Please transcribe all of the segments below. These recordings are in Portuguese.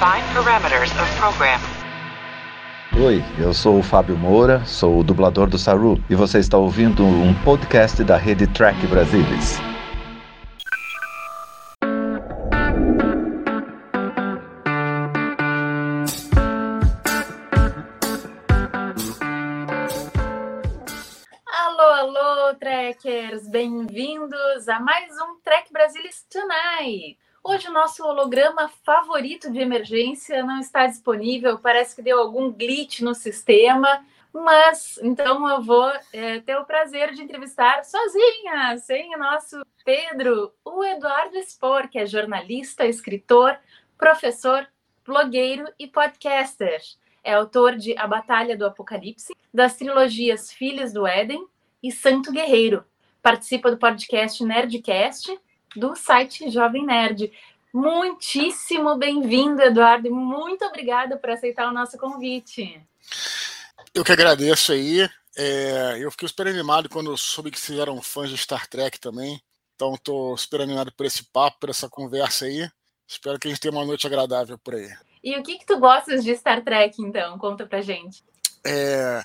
Define parameters of program. Oi, eu sou o Fábio Moura, sou o dublador do Saru e você está ouvindo um podcast da rede Track Brasilis. Alô, alô, trekkers! Bem-vindos a mais um Trek Brasilis Tonight! Hoje o nosso holograma favorito de emergência não está disponível, parece que deu algum glitch no sistema, mas então eu vou é, ter o prazer de entrevistar sozinha, sem o nosso Pedro, o Eduardo Spor, que é jornalista, escritor, professor, blogueiro e podcaster. É autor de A Batalha do Apocalipse, das trilogias Filhos do Éden e Santo Guerreiro. Participa do podcast Nerdcast do site Jovem Nerd. Muitíssimo bem-vindo, Eduardo, e muito obrigada por aceitar o nosso convite. Eu que agradeço aí. É, eu fiquei super animado quando soube que vocês eram fãs de Star Trek também. Então estou super animado por esse papo, por essa conversa aí. Espero que a gente tenha uma noite agradável por aí. E o que, que tu gostas de Star Trek, então? Conta pra gente. É,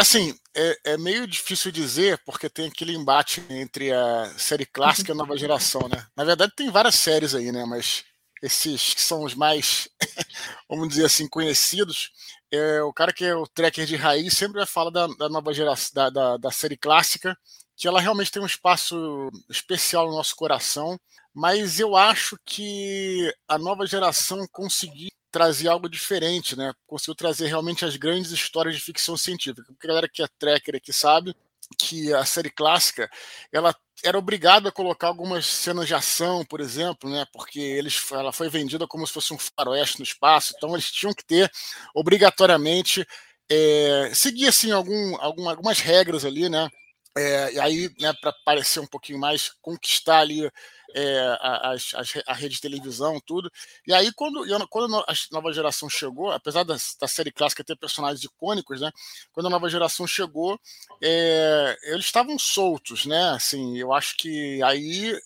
assim, é, é, meio difícil dizer, porque tem aquele embate entre a série clássica e a nova geração, né? Na verdade, tem várias séries aí, né? Mas esses que são os mais, vamos dizer assim, conhecidos, é, o cara que é o tracker de raiz sempre vai falar da, da nova geração, da, da, da série clássica, que ela realmente tem um espaço especial no nosso coração, mas eu acho que a nova geração conseguiu trazer algo diferente, né? Conseguiu trazer realmente as grandes histórias de ficção científica. Porque a galera que é tracker aqui sabe que a série clássica ela era obrigada a colocar algumas cenas de ação, por exemplo, né? Porque eles, ela foi vendida como se fosse um faroeste no espaço, então eles tinham que ter obrigatoriamente é, seguir assim algum, algumas regras ali, né? É, e aí, né, para parecer um pouquinho mais, conquistar ali é, a, a, a, rede de televisão, tudo. E aí, quando, quando a nova geração chegou, apesar da, da, série clássica ter personagens icônicos, né? Quando a nova geração chegou, é, eles estavam soltos, né? Assim, eu acho que aí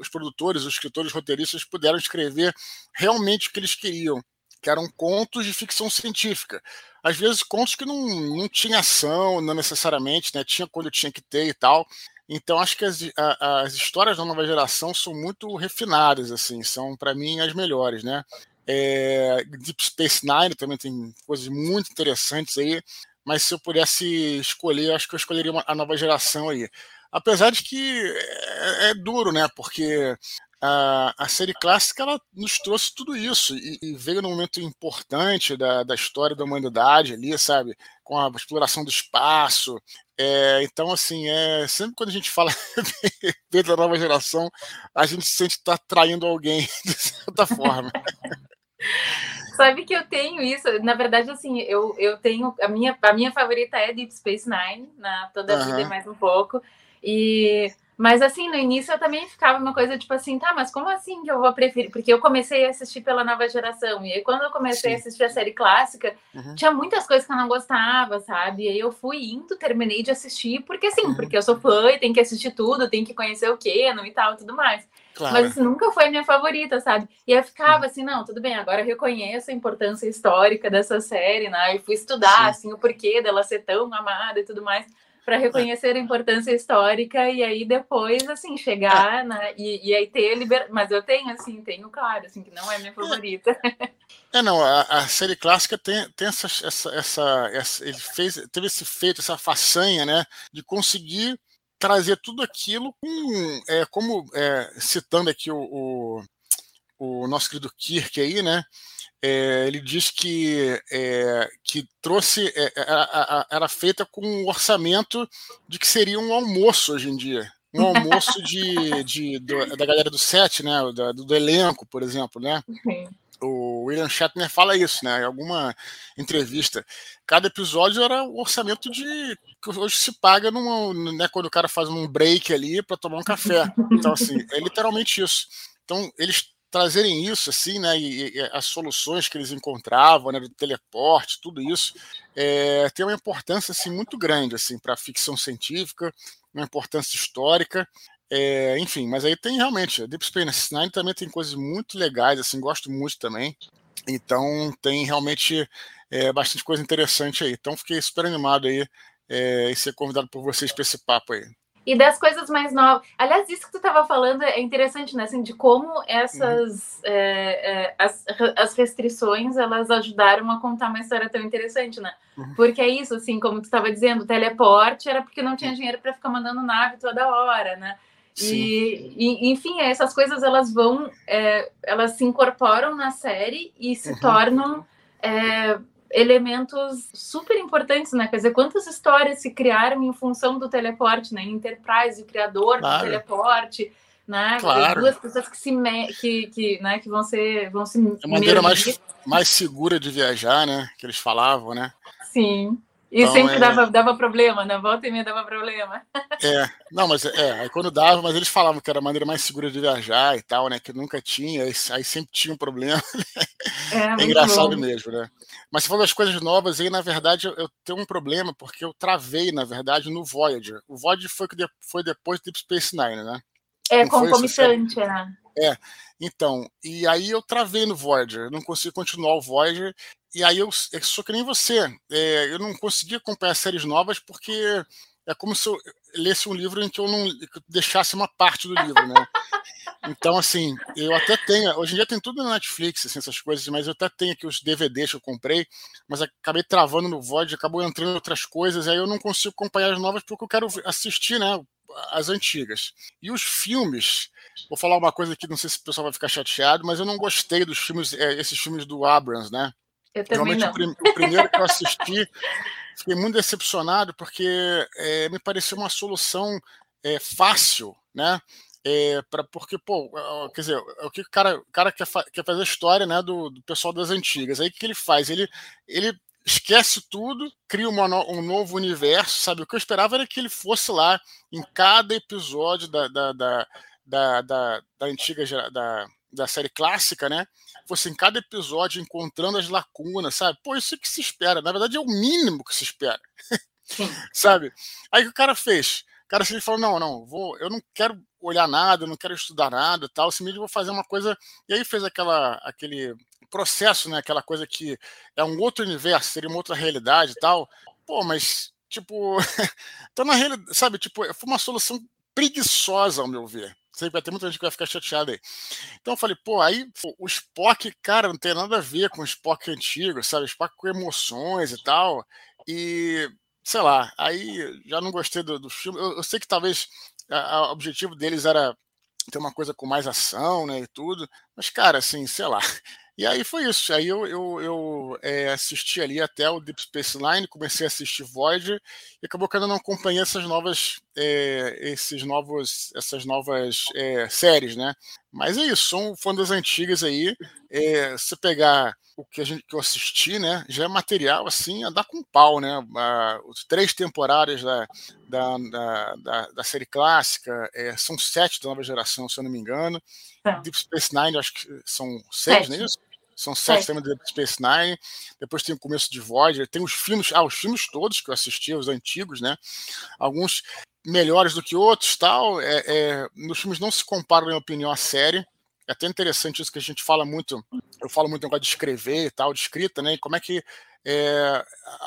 os produtores, os escritores, os roteiristas puderam escrever realmente o que eles queriam, que eram contos de ficção científica às vezes contos que não, não tinha ação, não necessariamente, né? Tinha quando tinha que ter e tal. Então acho que as, a, as histórias da nova geração são muito refinadas, assim, são para mim as melhores, né? É, Deep Space Nine também tem coisas muito interessantes aí, mas se eu pudesse escolher, acho que eu escolheria uma, a nova geração aí. Apesar de que é, é duro, né? Porque a, a série clássica ela nos trouxe tudo isso e, e veio num momento importante da, da história da humanidade ali, sabe? Com a exploração do espaço. É, então, assim, é, sempre quando a gente fala da nova geração, a gente sente estar tá traindo alguém, de certa forma. Sabe que eu tenho isso, na verdade, assim, eu, eu tenho, a minha, a minha favorita é Deep Space Nine, na toda a uhum. vida mais um pouco, e mas assim, no início eu também ficava uma coisa tipo assim, tá, mas como assim que eu vou preferir? Porque eu comecei a assistir pela nova geração. E aí, quando eu comecei Sim. a assistir a série clássica, uhum. tinha muitas coisas que eu não gostava, sabe? E aí eu fui indo, terminei de assistir, porque sim, uhum. porque eu sou fã e tem que assistir tudo, tem que conhecer o Canon e tal, tudo mais. Claro. Mas assim, nunca foi a minha favorita, sabe? E eu ficava uhum. assim, não, tudo bem, agora eu reconheço a importância histórica dessa série, né? E fui estudar, Sim. assim, o porquê dela ser tão amada e tudo mais para reconhecer a importância histórica e aí depois assim chegar né, e, e aí ter liber... mas eu tenho assim tenho claro assim que não é minha favorita. É não a, a série clássica tem, tem essa, essa, essa, essa, ele fez teve esse feito essa façanha né de conseguir trazer tudo aquilo com, é, como é, citando aqui o, o, o nosso querido Kirk aí né é, ele diz que, é, que trouxe é, era, era, feita com um orçamento de que seria um almoço hoje em dia. Um almoço de, de, do, da galera do set, né? Do, do, elenco, por exemplo, né? Uhum. O William Shatner fala isso, né? Em alguma entrevista. Cada episódio era o orçamento de que hoje se paga numa, né, quando o cara faz um break ali para tomar um café. Então, assim, é literalmente isso. Então, eles trazerem isso assim, né, e, e, as soluções que eles encontravam, né, do teleporte, tudo isso, é, tem uma importância assim muito grande assim para a ficção científica, uma importância histórica. É, enfim, mas aí tem realmente, Deep Space Nine também tem coisas muito legais, assim, gosto muito também. Então tem realmente é, bastante coisa interessante aí. Então fiquei super animado aí é, em ser convidado por vocês para esse papo aí. E das coisas mais novas. Aliás, isso que tu estava falando é interessante, né? Assim, de como essas uhum. é, é, as, as restrições elas ajudaram a contar uma história tão interessante, né? Uhum. Porque é isso, assim, como tu estava dizendo, teleporte era porque não tinha dinheiro para ficar mandando nave toda hora, né? E, e, enfim, essas coisas elas vão, é, elas se incorporam na série e se uhum. tornam é, elementos super importantes, né? Quer dizer, quantas histórias se criaram em função do teleporte, né? Enterprise, o criador claro. do teleporte, né? Claro. Duas pessoas que se me... que, que, né? que vão ser vão se é a maneira mais, mais segura de viajar, né? Que eles falavam, né? Sim. E então, sempre é... dava, dava problema, né? Volta e meia dava problema. É, não, mas é, aí quando dava, mas eles falavam que era a maneira mais segura de viajar e tal, né? Que nunca tinha, aí, aí sempre tinha um problema. É, é engraçado bom. mesmo, né? Mas se for das coisas novas, aí, na verdade, eu, eu, tenho um problema, porque eu travei, na verdade, no Voyager. O Voyager foi, que de, foi depois do Deep Space Nine, né? É, concomitante, né? É, então, e aí eu travei no Voyager, não consegui continuar o Voyager, e aí eu, eu sou que nem você, é, eu não consegui acompanhar séries novas porque é como se eu lesse um livro em que eu não deixasse uma parte do livro, né? Então, assim, eu até tenho. Hoje em dia tem tudo na Netflix, assim, essas coisas, mas eu até tenho aqui os DVDs que eu comprei, mas acabei travando no VOD, acabou entrando em outras coisas, aí eu não consigo acompanhar as novas porque eu quero assistir, né? As antigas. E os filmes, vou falar uma coisa aqui, não sei se o pessoal vai ficar chateado, mas eu não gostei dos filmes, é, esses filmes do Abrams, né? Eu também Realmente, não. O, prim o primeiro que eu assisti, fiquei muito decepcionado, porque é, me pareceu uma solução é, fácil, né? É, pra, porque, pô, quer dizer, o que o cara, o cara quer, fa quer fazer a história né, do, do, pessoal das antigas. Aí o que ele faz? Ele, ele esquece tudo, cria uma um novo universo, sabe? O que eu esperava era que ele fosse lá em cada episódio da, da, da, da, da, da antiga da, da série clássica, né? Fosse em cada episódio encontrando as lacunas, sabe? Pô, isso é que se espera. Na verdade, é o mínimo que se espera. sabe? Aí o cara fez? O cara se falou: não, não, vou, eu não quero olhar nada, eu não quero estudar nada tal. Eu vou fazer uma coisa. E aí fez aquela, aquele processo, né? Aquela coisa que é um outro universo, seria uma outra realidade e tal. Pô, mas, tipo, então na realidade, sabe, tipo, foi uma solução preguiçosa, ao meu ver. Sei que vai ter muita gente que vai ficar chateada aí. Então eu falei, pô, aí o Spock, cara, não tem nada a ver com o Spock antigo, sabe? Spock com emoções e tal. E, sei lá, aí já não gostei do, do filme. Eu, eu sei que talvez o objetivo deles era ter uma coisa com mais ação, né, e tudo. Mas, cara, assim, sei lá. E aí foi isso. Aí eu, eu, eu é, assisti ali até o Deep Space Nine, comecei a assistir Voyager e acabou que eu não acompanhei essas novas, é, esses novos, essas novas é, séries, né? Mas é isso, sou um fã das antigas aí. É, se pegar o que a gente que eu assisti, né, já é material assim a dar com pau, né? os três temporadas da, da, da, da, da série clássica são sete da nova geração, se eu não me engano. Tá. Deep Space Nine, acho que são seis, não é isso? São sete do Deep Space Nine. Depois tem o começo de Voyager. Tem os filmes, ah, os filmes todos que eu assisti, os antigos, né? Alguns melhores do que outros, tal. É, é, nos filmes não se compara, na minha opinião, a série. É até interessante isso que a gente fala muito. Eu falo muito negócio de escrever e tal, de escrita, né? E como é que é,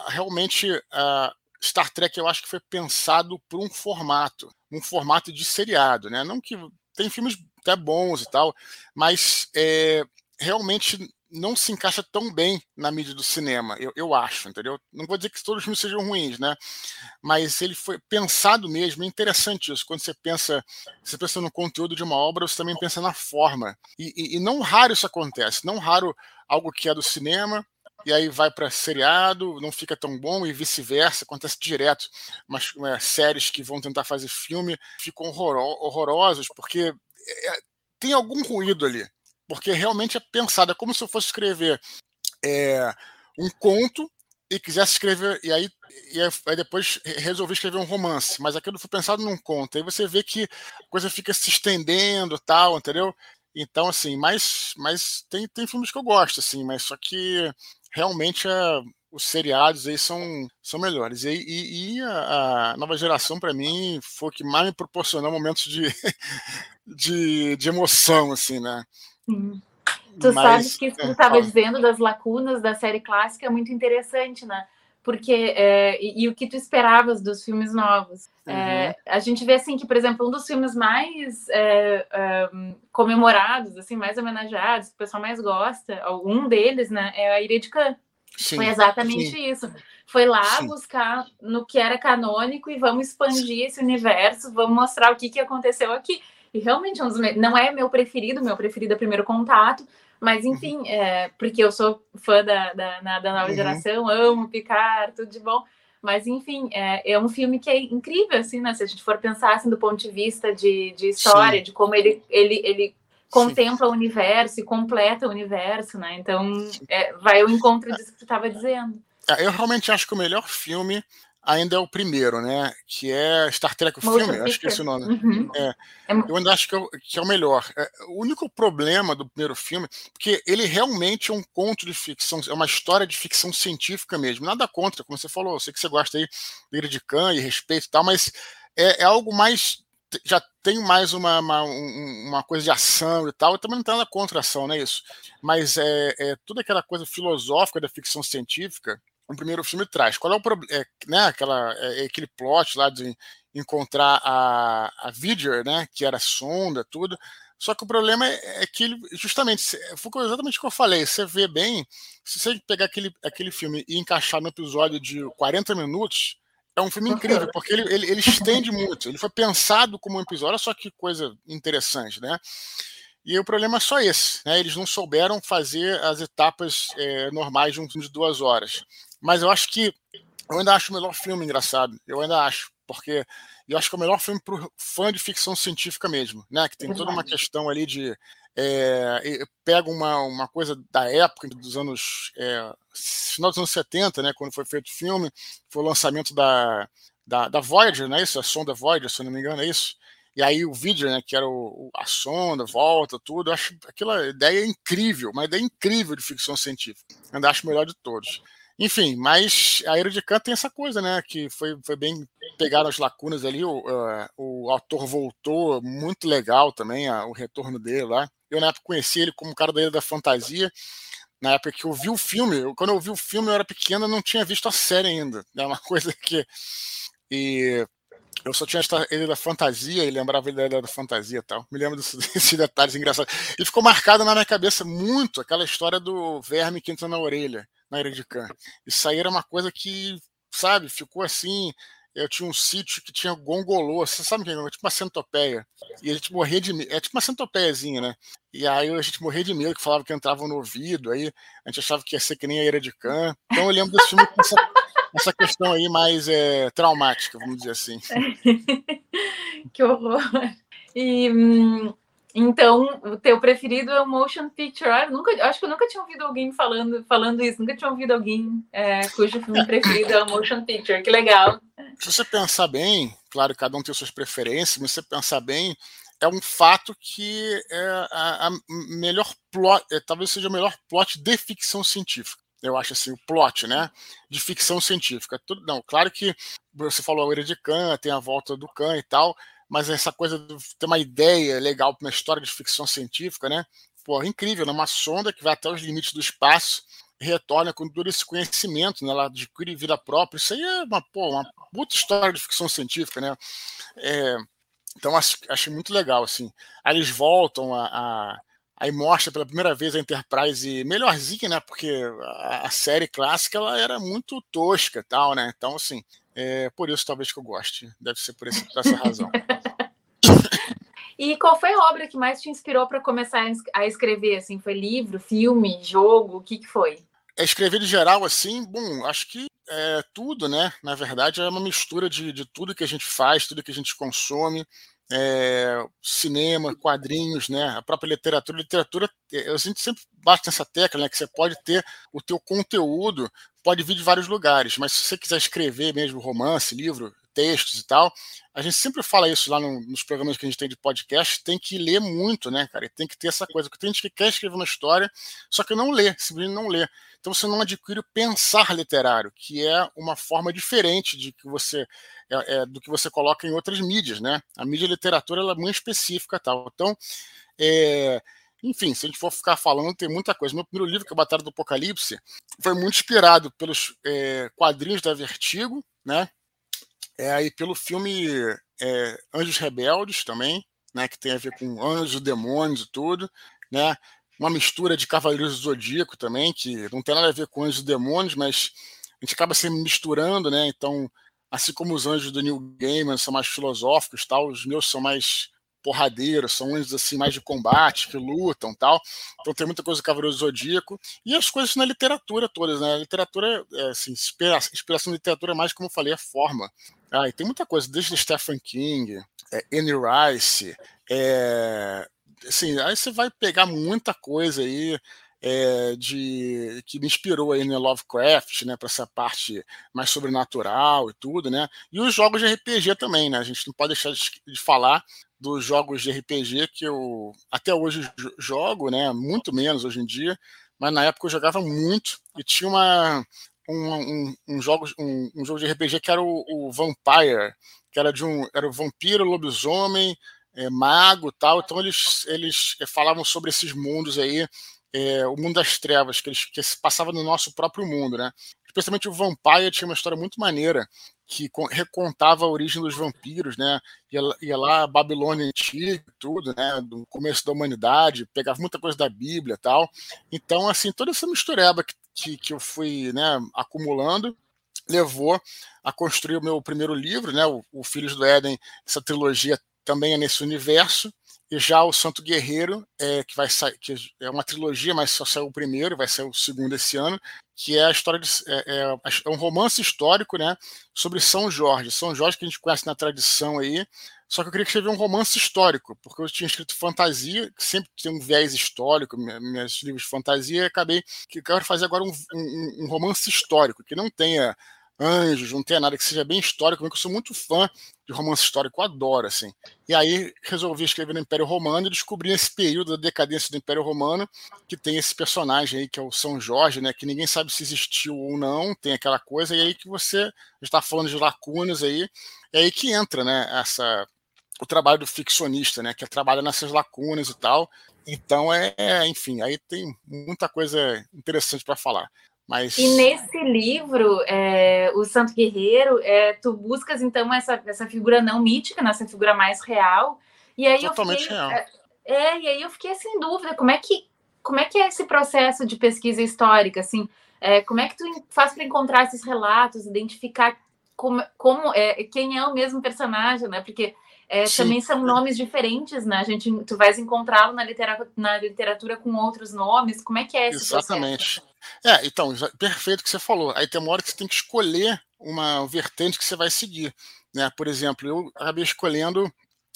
realmente a Star Trek eu acho que foi pensado por um formato, um formato de seriado, né? Não que tem filmes até bons e tal, mas é, realmente não se encaixa tão bem na mídia do cinema, eu, eu acho, entendeu? Não vou dizer que todos os filmes sejam ruins, né? Mas ele foi pensado mesmo, é interessante isso. Quando você pensa, você pensa no conteúdo de uma obra, você também pensa na forma. E, e, e não raro isso acontece, não raro algo que é do cinema e aí vai para seriado, não fica tão bom e vice-versa, acontece direto. Mas é, séries que vão tentar fazer filme ficam horror, horrorosos porque é, tem algum ruído ali porque realmente é pensado, é como se eu fosse escrever é, um conto e quisesse escrever, e aí, e aí depois resolvi escrever um romance, mas aquilo foi pensado num conto, aí você vê que a coisa fica se estendendo tal, entendeu? Então, assim, mas, mas tem, tem filmes que eu gosto, assim, mas só que realmente é, os seriados aí são, são melhores. E, e, e a, a, nova geração, para mim, foi o que mais me proporcionou momentos de, de, de emoção, assim, né? Sim. Tu Mas, sabes que isso que tu estava dizendo das lacunas da série clássica é muito interessante, né? Porque é, e, e, o que tu esperavas dos filmes novos? É, uhum. É, a gente vê assim que, por exemplo, um dos filmes mais é, comemorados, assim, mais homenageados, que o pessoal mais gosta, um deles, né, é a Ira de Khan. Sim, Foi exatamente sim. isso. Foi lá sim. buscar no que era canônico e vamos expandir esse universo, vamos mostrar o que, que aconteceu aqui. E realmente é não é meu preferido, meu preferido é Primeiro Contato, mas uhum. enfim, é, porque eu sou fã da, da, da nova uhum. geração, amo Picard, tudo de bom. Mas enfim, é, é, um filme que é incrível, assim, né? Se a gente for pensar assim, do ponto de vista de, de história, de como ele, ele, ele contempla Sim. o universo e completa o universo, né? Então, é, vai ao encontro disso que tu estava dizendo. É, eu realmente acho que o melhor filme ainda é o primeiro, né? Que é Star Trek, o filme, acho que é esse o nome. Uhum. É, é eu ainda acho que é, o, que é o melhor. É, o único problema do primeiro filme, porque ele realmente é um conto de ficção, é uma história de ficção científica mesmo. Nada contra, como você falou, eu sei que você gosta aí de de Khan e respeito e tal, mas é, é algo mais já tem mais uma, uma, uma, coisa de ação e tal, eu também não tenho nada contra a ação, não é isso. Mas é, é toda aquela coisa filosófica da ficção científica, o primeiro filme traz. Qual é o problema? É, né, aquela, é, é, aquele plot lá de encontrar a, a Vidger, né, que era sonda, tudo. Só que o problema é, é que ele, justamente, foi exatamente o que eu falei. Você vê bem, se você pegar aquele, aquele filme e encaixar no episódio de 40 minutos, é um filme incrível, porque ele, ele, ele estende muito. Ele foi pensado como um episódio, olha só que coisa interessante, né? E o problema é só esse, né? Eles não souberam fazer as etapas é, normais de um filme de duas horas. Mas eu acho que eu ainda acho o melhor filme engraçado. Eu ainda acho, porque eu acho que é o melhor filme para fã de ficção científica mesmo, né? Que tem toda uma questão ali de é, pega uma, uma coisa da época dos anos é, final dos anos 70, né, quando foi feito o filme, foi o lançamento da, da, da Voyager, não é isso? A sonda Voyager, se eu não me engano, é isso? E aí o vídeo, né, que era o, a sonda, volta, tudo, eu acho aquela ideia incrível, uma ideia incrível de ficção científica. Ainda acho o melhor de todos. Enfim, mas a Era de Khan tem essa coisa, né? Que foi, foi bem pegaram as lacunas ali. O, uh, o autor voltou, muito legal também, uh, o retorno dele lá. Eu na época conheci ele como cara da Ilha da Fantasia. Na época que eu vi o filme, eu, quando eu vi o filme eu era pequeno, não tinha visto a série ainda. É uma coisa que. E eu só tinha Ilha da Fantasia e lembrava ele da da Fantasia e tal. Me lembro desses, desses detalhes engraçados. E ficou marcado na minha cabeça muito aquela história do verme que entra na orelha na Ilha de Khan. Isso aí era uma coisa que, sabe, ficou assim. Eu tinha um sítio que tinha gongolô, você sabe o que é? Tipo uma centopeia. E a gente morria de medo. É tipo uma centopeiazinha, né? E aí a gente morria de medo, que falava que entrava no ouvido, aí a gente achava que ia ser que nem a Ira de Khan. Então eu lembro desse filme com essa, essa questão aí mais é, traumática, vamos dizer assim. que horror. E. Hum então, o teu preferido é o motion picture. Eu nunca, acho que eu nunca tinha ouvido alguém falando, falando isso, nunca tinha ouvido alguém é, cujo filme preferido é o motion picture. Que legal. Se você pensar bem, claro, cada um tem suas preferências, mas se você pensar bem, é um fato que é a, a melhor plot, é, talvez seja o melhor plot de ficção científica. Eu acho assim, o plot, né? De ficção científica. Tudo, não, claro que você falou a Ira de Khan, tem a volta do Khan e tal, mas essa coisa de ter uma ideia legal para uma história de ficção científica, né? Pô, é incrível, né? Uma sonda que vai até os limites do espaço retorna com todo esse conhecimento, né? Ela adquire vida própria. Isso aí é uma, pô, uma puta história de ficção científica, né? É, então acho, achei muito legal, assim. Aí eles voltam a, a aí mostra pela primeira vez a Enterprise melhorzinha, né? Porque a, a série clássica ela era muito tosca, tal, né? Então assim, é por isso talvez que eu goste. Deve ser por, esse, por essa razão. E qual foi a obra que mais te inspirou para começar a escrever? Assim, foi livro, filme, jogo? O que, que foi? É escrever de geral, assim, bom, acho que é tudo, né? Na verdade, é uma mistura de, de tudo que a gente faz, tudo que a gente consome. É, cinema, quadrinhos, né? A própria literatura. Literatura, é, a gente sempre bate nessa tecla, né? Que você pode ter o teu conteúdo, pode vir de vários lugares, mas se você quiser escrever mesmo romance, livro, textos e tal. A gente sempre fala isso lá no, nos programas que a gente tem de podcast, tem que ler muito, né, cara? Tem que ter essa coisa, porque tem gente que quer escrever uma história, só que não lê, simplesmente não lê. Então você não adquire o pensar literário, que é uma forma diferente de que você é, é, do que você coloca em outras mídias, né? A mídia literatura ela é muito específica, tal. Então, é, enfim, se a gente for ficar falando, tem muita coisa. Meu primeiro livro, que é Batalha do Apocalipse, foi muito inspirado pelos é, quadrinhos da Vertigo, né? É aí pelo filme é, Anjos Rebeldes também, né? Que tem a ver com anjos, demônios e tudo, né? Uma mistura de Cavaleiros do Zodíaco também, que não tem nada a ver com anjos e demônios, mas a gente acaba se misturando, né? Então, assim como os anjos do New Gaiman são mais filosóficos, tal, os meus são mais porradeiros, são anjos assim mais de combate, que lutam tal. Então tem muita coisa do Cavaleiro Zodíaco e as coisas na literatura todas, né? A literatura, é, assim, inspiração, inspiração da literatura mais, como eu falei, é forma. Ah, e tem muita coisa, desde Stephen King, é, Anne Rice, é, assim, aí você vai pegar muita coisa aí é, de que me inspirou aí no Lovecraft, né, para essa parte mais sobrenatural e tudo, né? E os jogos de RPG também, né? A gente não pode deixar de, de falar dos jogos de RPG que eu até hoje jogo, né? Muito menos hoje em dia, mas na época eu jogava muito e tinha uma um, um, um jogo, um, um, jogo de RPG que era o, o, Vampire, que era de um era o vampiro, lobisomem, é, mago, tal. Então eles eles falavam sobre esses mundos aí é, o mundo das trevas, que, eles, que se passava no nosso próprio mundo, né? Especialmente o Vampire tinha uma história muito maneira que recontava a origem dos vampiros, né? Ia, ia lá a Babilônia antiga, tudo, né? Do começo da humanidade, pegava muita coisa da Bíblia, tal. Então, assim, toda essa mistureba que, que, que eu fui, né, acumulando levou a construir o meu primeiro livro, né? O, o Filhos do Éden. Essa trilogia também é nesse universo. E já o Santo Guerreiro, é, que vai sair, que é uma trilogia, mas só saiu o primeiro, vai sair o segundo esse ano, que é a história de, é, é, é, um romance histórico, né, sobre São Jorge. São Jorge que a gente conhece na tradição aí. Só que eu queria escrever um romance histórico, porque eu tinha escrito fantasia, que sempre tem um viés histórico, meus livros de fantasia, e acabei que quero fazer agora um, um, um romance histórico, que não tenha anjos, não tenha nada que seja bem histórico, porque eu sou muito fã de romance histórico, adoro, assim. E aí resolvi escrever no Império Romano e descobri esse período da decadência do Império Romano, que tem esse personagem aí, que é o São Jorge, né, que ninguém sabe se existiu ou não, tem aquela coisa, e aí que você está falando de lacunas aí, é aí que entra, né, essa, o trabalho do ficcionista, né, que trabalha nessas lacunas e tal. Então, é, é enfim, aí tem muita coisa interessante para falar. Mas... E nesse livro, é, o Santo Guerreiro, é, tu buscas então essa, essa figura não mítica, nessa né, figura mais real. E aí Totalmente eu fiquei, real. É, é, e aí eu fiquei sem dúvida, como é que como é que é esse processo de pesquisa histórica, assim? É, como é que tu faz para encontrar esses relatos, identificar como, como é, quem é o mesmo personagem, né? Porque é, também são nomes diferentes, né? A gente, tu vais encontrá-lo na literatura, na literatura com outros nomes. Como é que é esse Exatamente. processo? É, então, perfeito o que você falou. Aí tem uma hora que você tem que escolher uma vertente que você vai seguir. Né? Por exemplo, eu acabei escolhendo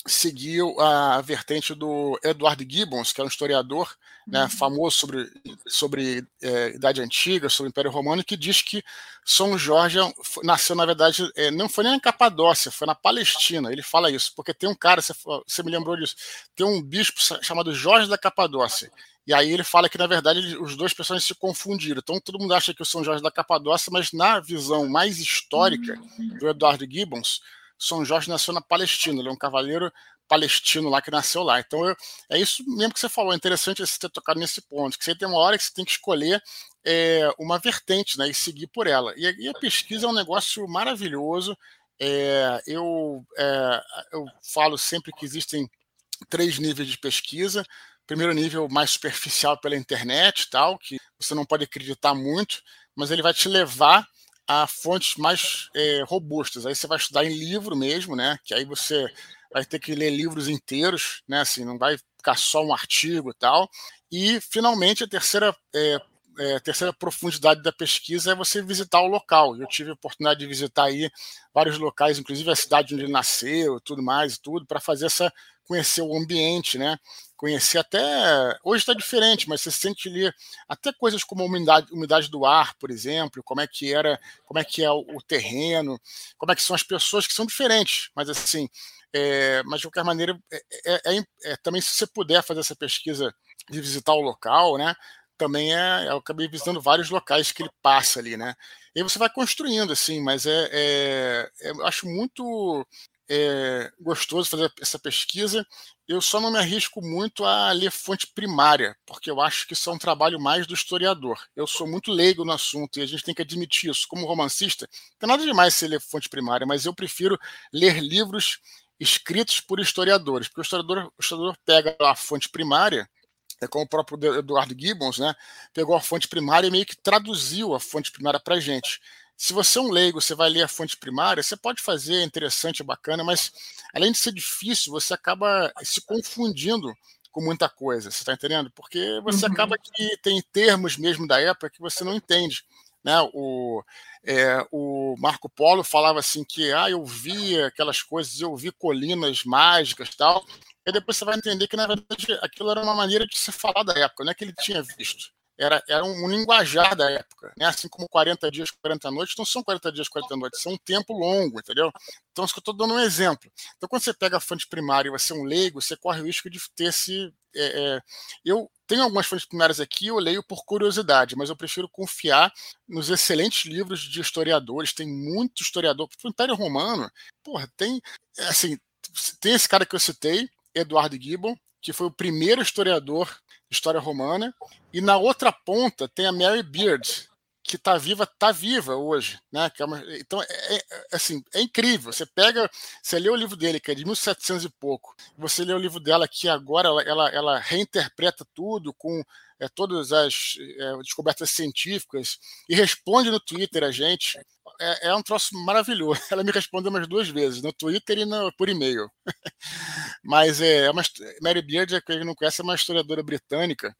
seguir a vertente do Edward Gibbons, que é um historiador né, uhum. famoso sobre, sobre é, Idade Antiga, sobre o Império Romano, que diz que São Jorge nasceu, na verdade, é, não foi nem na Capadócia, foi na Palestina. Ele fala isso, porque tem um cara, você, você me lembrou disso, tem um bispo chamado Jorge da Capadócia. E aí ele fala que, na verdade, ele, os dois personagens se confundiram. Então todo mundo acha que o São Jorge da Capadócia, mas na visão mais histórica do Edward Gibbons, São Jorge nasceu na Palestina. Ele é um cavaleiro palestino lá que nasceu lá. Então eu, é isso mesmo que você falou. É interessante você ter tocado nesse ponto. Que você tem uma hora que você tem que escolher é, uma vertente né, e seguir por ela. E, e, a pesquisa é um negócio maravilhoso. É, eu, é, eu falo sempre que existem três níveis de pesquisa primeiro nível mais superficial pela internet tal, que você não pode acreditar muito, mas ele vai te levar a fontes mais é, robustas. Aí você vai estudar em livro mesmo, né? Que aí você vai ter que ler livros inteiros, né? Assim, não vai ficar só um artigo e tal. E finalmente a terceira é, é, a terceira profundidade da pesquisa é você visitar o local. Eu tive a oportunidade de visitar aí vários locais, inclusive a cidade onde ele nasceu, tudo mais, tudo, para fazer essa conhecer o ambiente, né? conhecer até. Hoje está diferente, mas você sente ali até coisas como a umidade, umidade do ar, por exemplo, como é que era, como é que é o, o terreno, como é que são as pessoas que são diferentes, mas assim. É, mas de qualquer maneira, é, é, é, é também se você puder fazer essa pesquisa de visitar o local, né? Também é, eu acabei visitando vários locais que ele passa ali, né? E você vai construindo, assim, mas é, é, é eu acho muito é, gostoso fazer essa pesquisa. Eu só não me arrisco muito a ler fonte primária, porque eu acho que isso é um trabalho mais do historiador. Eu sou muito leigo no assunto e a gente tem que admitir isso. Como romancista, não tem nada demais se ler fonte primária, mas eu prefiro ler livros escritos por historiadores, porque o historiador, o historiador pega a fonte primária é como o próprio Eduardo Gibbons, né, pegou a fonte primária e meio que traduziu a fonte primária para a gente. Se você é um leigo, você vai ler a fonte primária, você pode fazer, é interessante, é bacana, mas além de ser difícil, você acaba se confundindo com muita coisa, você está entendendo? Porque você uhum. acaba que tem termos mesmo da época que você não entende. Né? O, é, o Marco Polo falava assim que ah, eu vi aquelas coisas, eu vi colinas mágicas tal. E depois você vai entender que, na verdade, aquilo era uma maneira de se falar da época, não é que ele tinha visto era, era um, linguajar da época, né? assim como 40 dias, 40 noites, não são 40 dias, 40 noites, são um tempo longo, entendeu? Então, isso que eu estou dando um exemplo. Então, quando você pega a fonte primária e você é um leigo, você corre o risco de ter esse. É, é... eu tenho algumas fontes primárias aqui, eu leio por curiosidade, mas eu prefiro confiar nos excelentes livros de historiadores. Tem muito historiador. O Império Romano, porra, tem. Assim, tem esse cara que eu citei, Eduardo Gibbon, que foi o primeiro historiador história romana. E na outra ponta tem a Mary Beard, que está viva, está viva hoje, né? É uma, então, é, é, é, assim, é incrível. Você pega, você lê o livro dele, que é de 1700 e pouco, você lê o livro dela, que agora ela, ela, ela reinterpreta tudo com é, todas as é, descobertas científicas e responde no Twitter a gente. É, é, um troço maravilhoso. Ela me respondeu umas duas vezes, no Twitter e no, por e-mail. Mas é uma, Mary Beard, é, quem não conhece, é uma historiadora britânica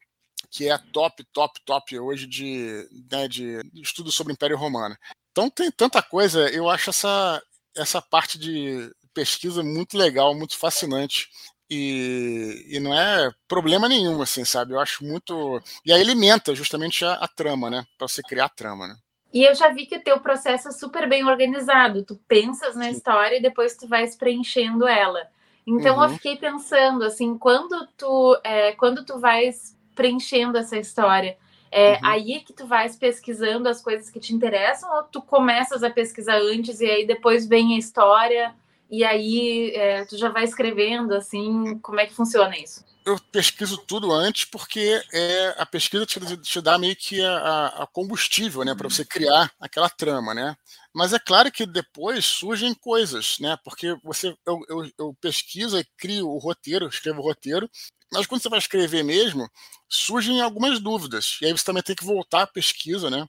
que é top, top, top hoje de, né, de estudo sobre o Império Romano. Então tem tanta coisa, eu acho essa, essa parte de pesquisa muito legal, muito fascinante. E, e não é problema nenhum, assim, sabe? Eu acho muito. E aí alimenta justamente a, a trama, né? Para você criar a trama, né? E eu já vi que o teu processo é super bem organizado. Tu pensas na Sim. história e depois tu vais preenchendo ela. Então uhum. eu fiquei pensando assim, quando tu é, quando tu vais preenchendo essa história, é uhum. aí que tu vais pesquisando as coisas que te interessam ou tu começas a pesquisar antes e aí depois vem a história e aí é, tu já vai escrevendo assim, como é que funciona isso? Eu pesquiso tudo antes porque é, a pesquisa te, te dá meio que a, a combustível, né, para você criar aquela trama, né? Mas é claro que depois surgem coisas, né? Porque você eu, eu, eu pesquiso e crio o roteiro, escrevo o roteiro, mas quando você vai escrever mesmo, surgem algumas dúvidas. E aí você também tem que voltar à pesquisa, né?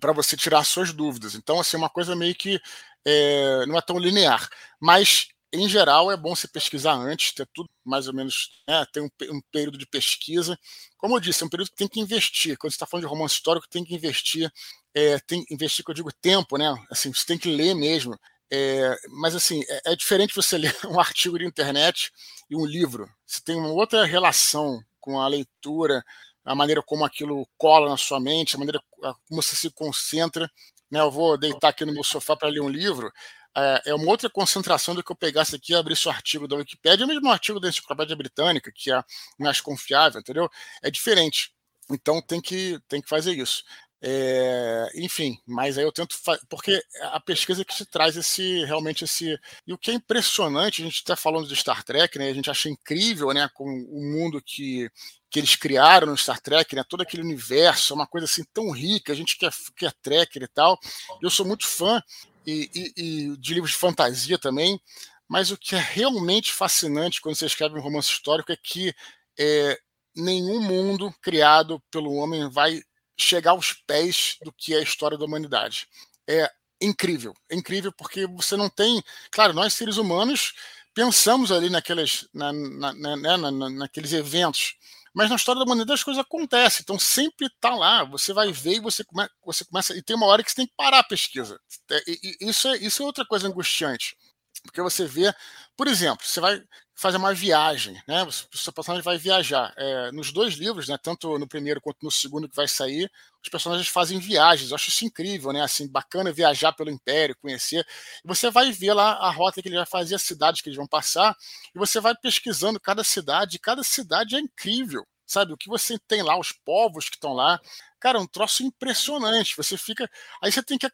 Para você tirar suas dúvidas. Então, assim, é uma coisa meio que é, não é tão linear. Mas, em geral, é bom você pesquisar antes, ter tudo mais ou menos, né, tem um, um, período de pesquisa. Como eu disse, é um período que tem que investir. Quando você está falando de romance histórico, tem que investir, é, tem investir, que eu digo, tempo, né? Assim, você tem que ler mesmo. É, mas assim, é, é, diferente você ler um artigo de internet e um livro. Você tem uma outra relação com a leitura, a maneira como aquilo cola na sua mente, a maneira como você se concentra. Né? Eu vou deitar aqui no meu sofá para ler um livro. É, é uma outra concentração do que eu pegasse aqui e abrisse o artigo da Wikipédia, mesmo o artigo da Enciclopédia Britânica, que é mais confiável, entendeu? É diferente. Então tem que, tem que fazer isso. É, enfim, mas aí eu tento porque a pesquisa que te traz esse realmente esse e o que é impressionante a gente está falando de Star Trek, né? A gente acha incrível, né? Com o mundo que que eles criaram no Star Trek, né? Todo aquele universo, é uma coisa assim tão rica. A gente que é, que é tracker e tal. Eu sou muito fã e, e, e de livros de fantasia também. Mas o que é realmente fascinante quando você escreve um romance histórico é que é, nenhum mundo criado pelo homem vai chegar aos pés do que é a história da humanidade. É incrível, é incrível porque você não tem, claro, nós seres humanos pensamos ali naqueles, na, na, na, né, na, naqueles eventos, mas na história da humanidade as coisas acontecem, então sempre está lá, você vai ver e você, come, você começa, e tem uma hora que você tem que parar a pesquisa. É, e, e, isso, é, isso é outra coisa angustiante, porque você vê, por exemplo, você vai fazer uma viagem, né? O seu personagem vai viajar. É, nos dois livros, né? Tanto no primeiro quanto no segundo que vai sair, os personagens fazem viagens. Eu acho isso incrível, né? Assim, bacana viajar pelo Império, conhecer. E você vai ver lá a rota que ele vai fazer, as cidades que eles vão passar, e você vai pesquisando cada cidade. Cada cidade é incrível, sabe? O que você tem lá, os povos que estão lá. Cara, é um troço impressionante. Você fica. Aí você tem que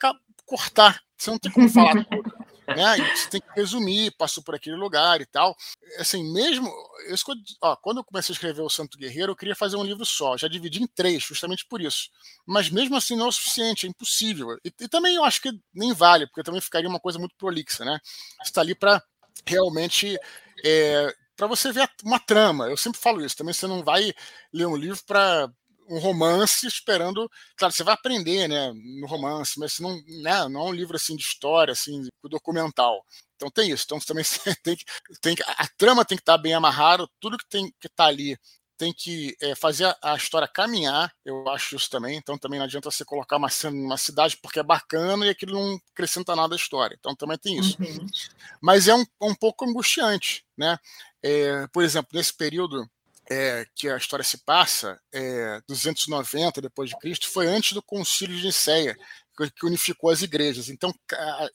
cortar. Você não tem como falar tudo né? E você tem que resumir, passou por aquele lugar e tal. Assim, mesmo. Isso, ó, quando eu comecei a escrever O Santo Guerreiro, eu queria fazer um livro só. Já dividi em três, justamente por isso. Mas mesmo assim não é o suficiente, é impossível. E, e também eu acho que nem vale, porque também ficaria uma coisa muito prolixa, né? Está ali para realmente. É, para você ver uma trama. Eu sempre falo isso. Também você não vai ler um livro para um romance esperando. Claro, você vai aprender, né, no romance, mas não, né, não é um livro assim de história, assim, documental. Então tem isso. Então também tem que, tem que, a trama tem que estar bem amarrada, tudo que tem que estar ali tem que é, fazer a, história caminhar, eu acho isso também. Então também não adianta você colocar uma, uma cidade porque é bacana e aquilo não acrescenta nada à história. Então também tem isso. Uhum. Mas é um, um pouco angustiante, né? É, por exemplo, nesse período é, que a história cada é, 290 depois de Cristo, foi antes do Concílio de Nicéia, que unificou as igrejas. Então,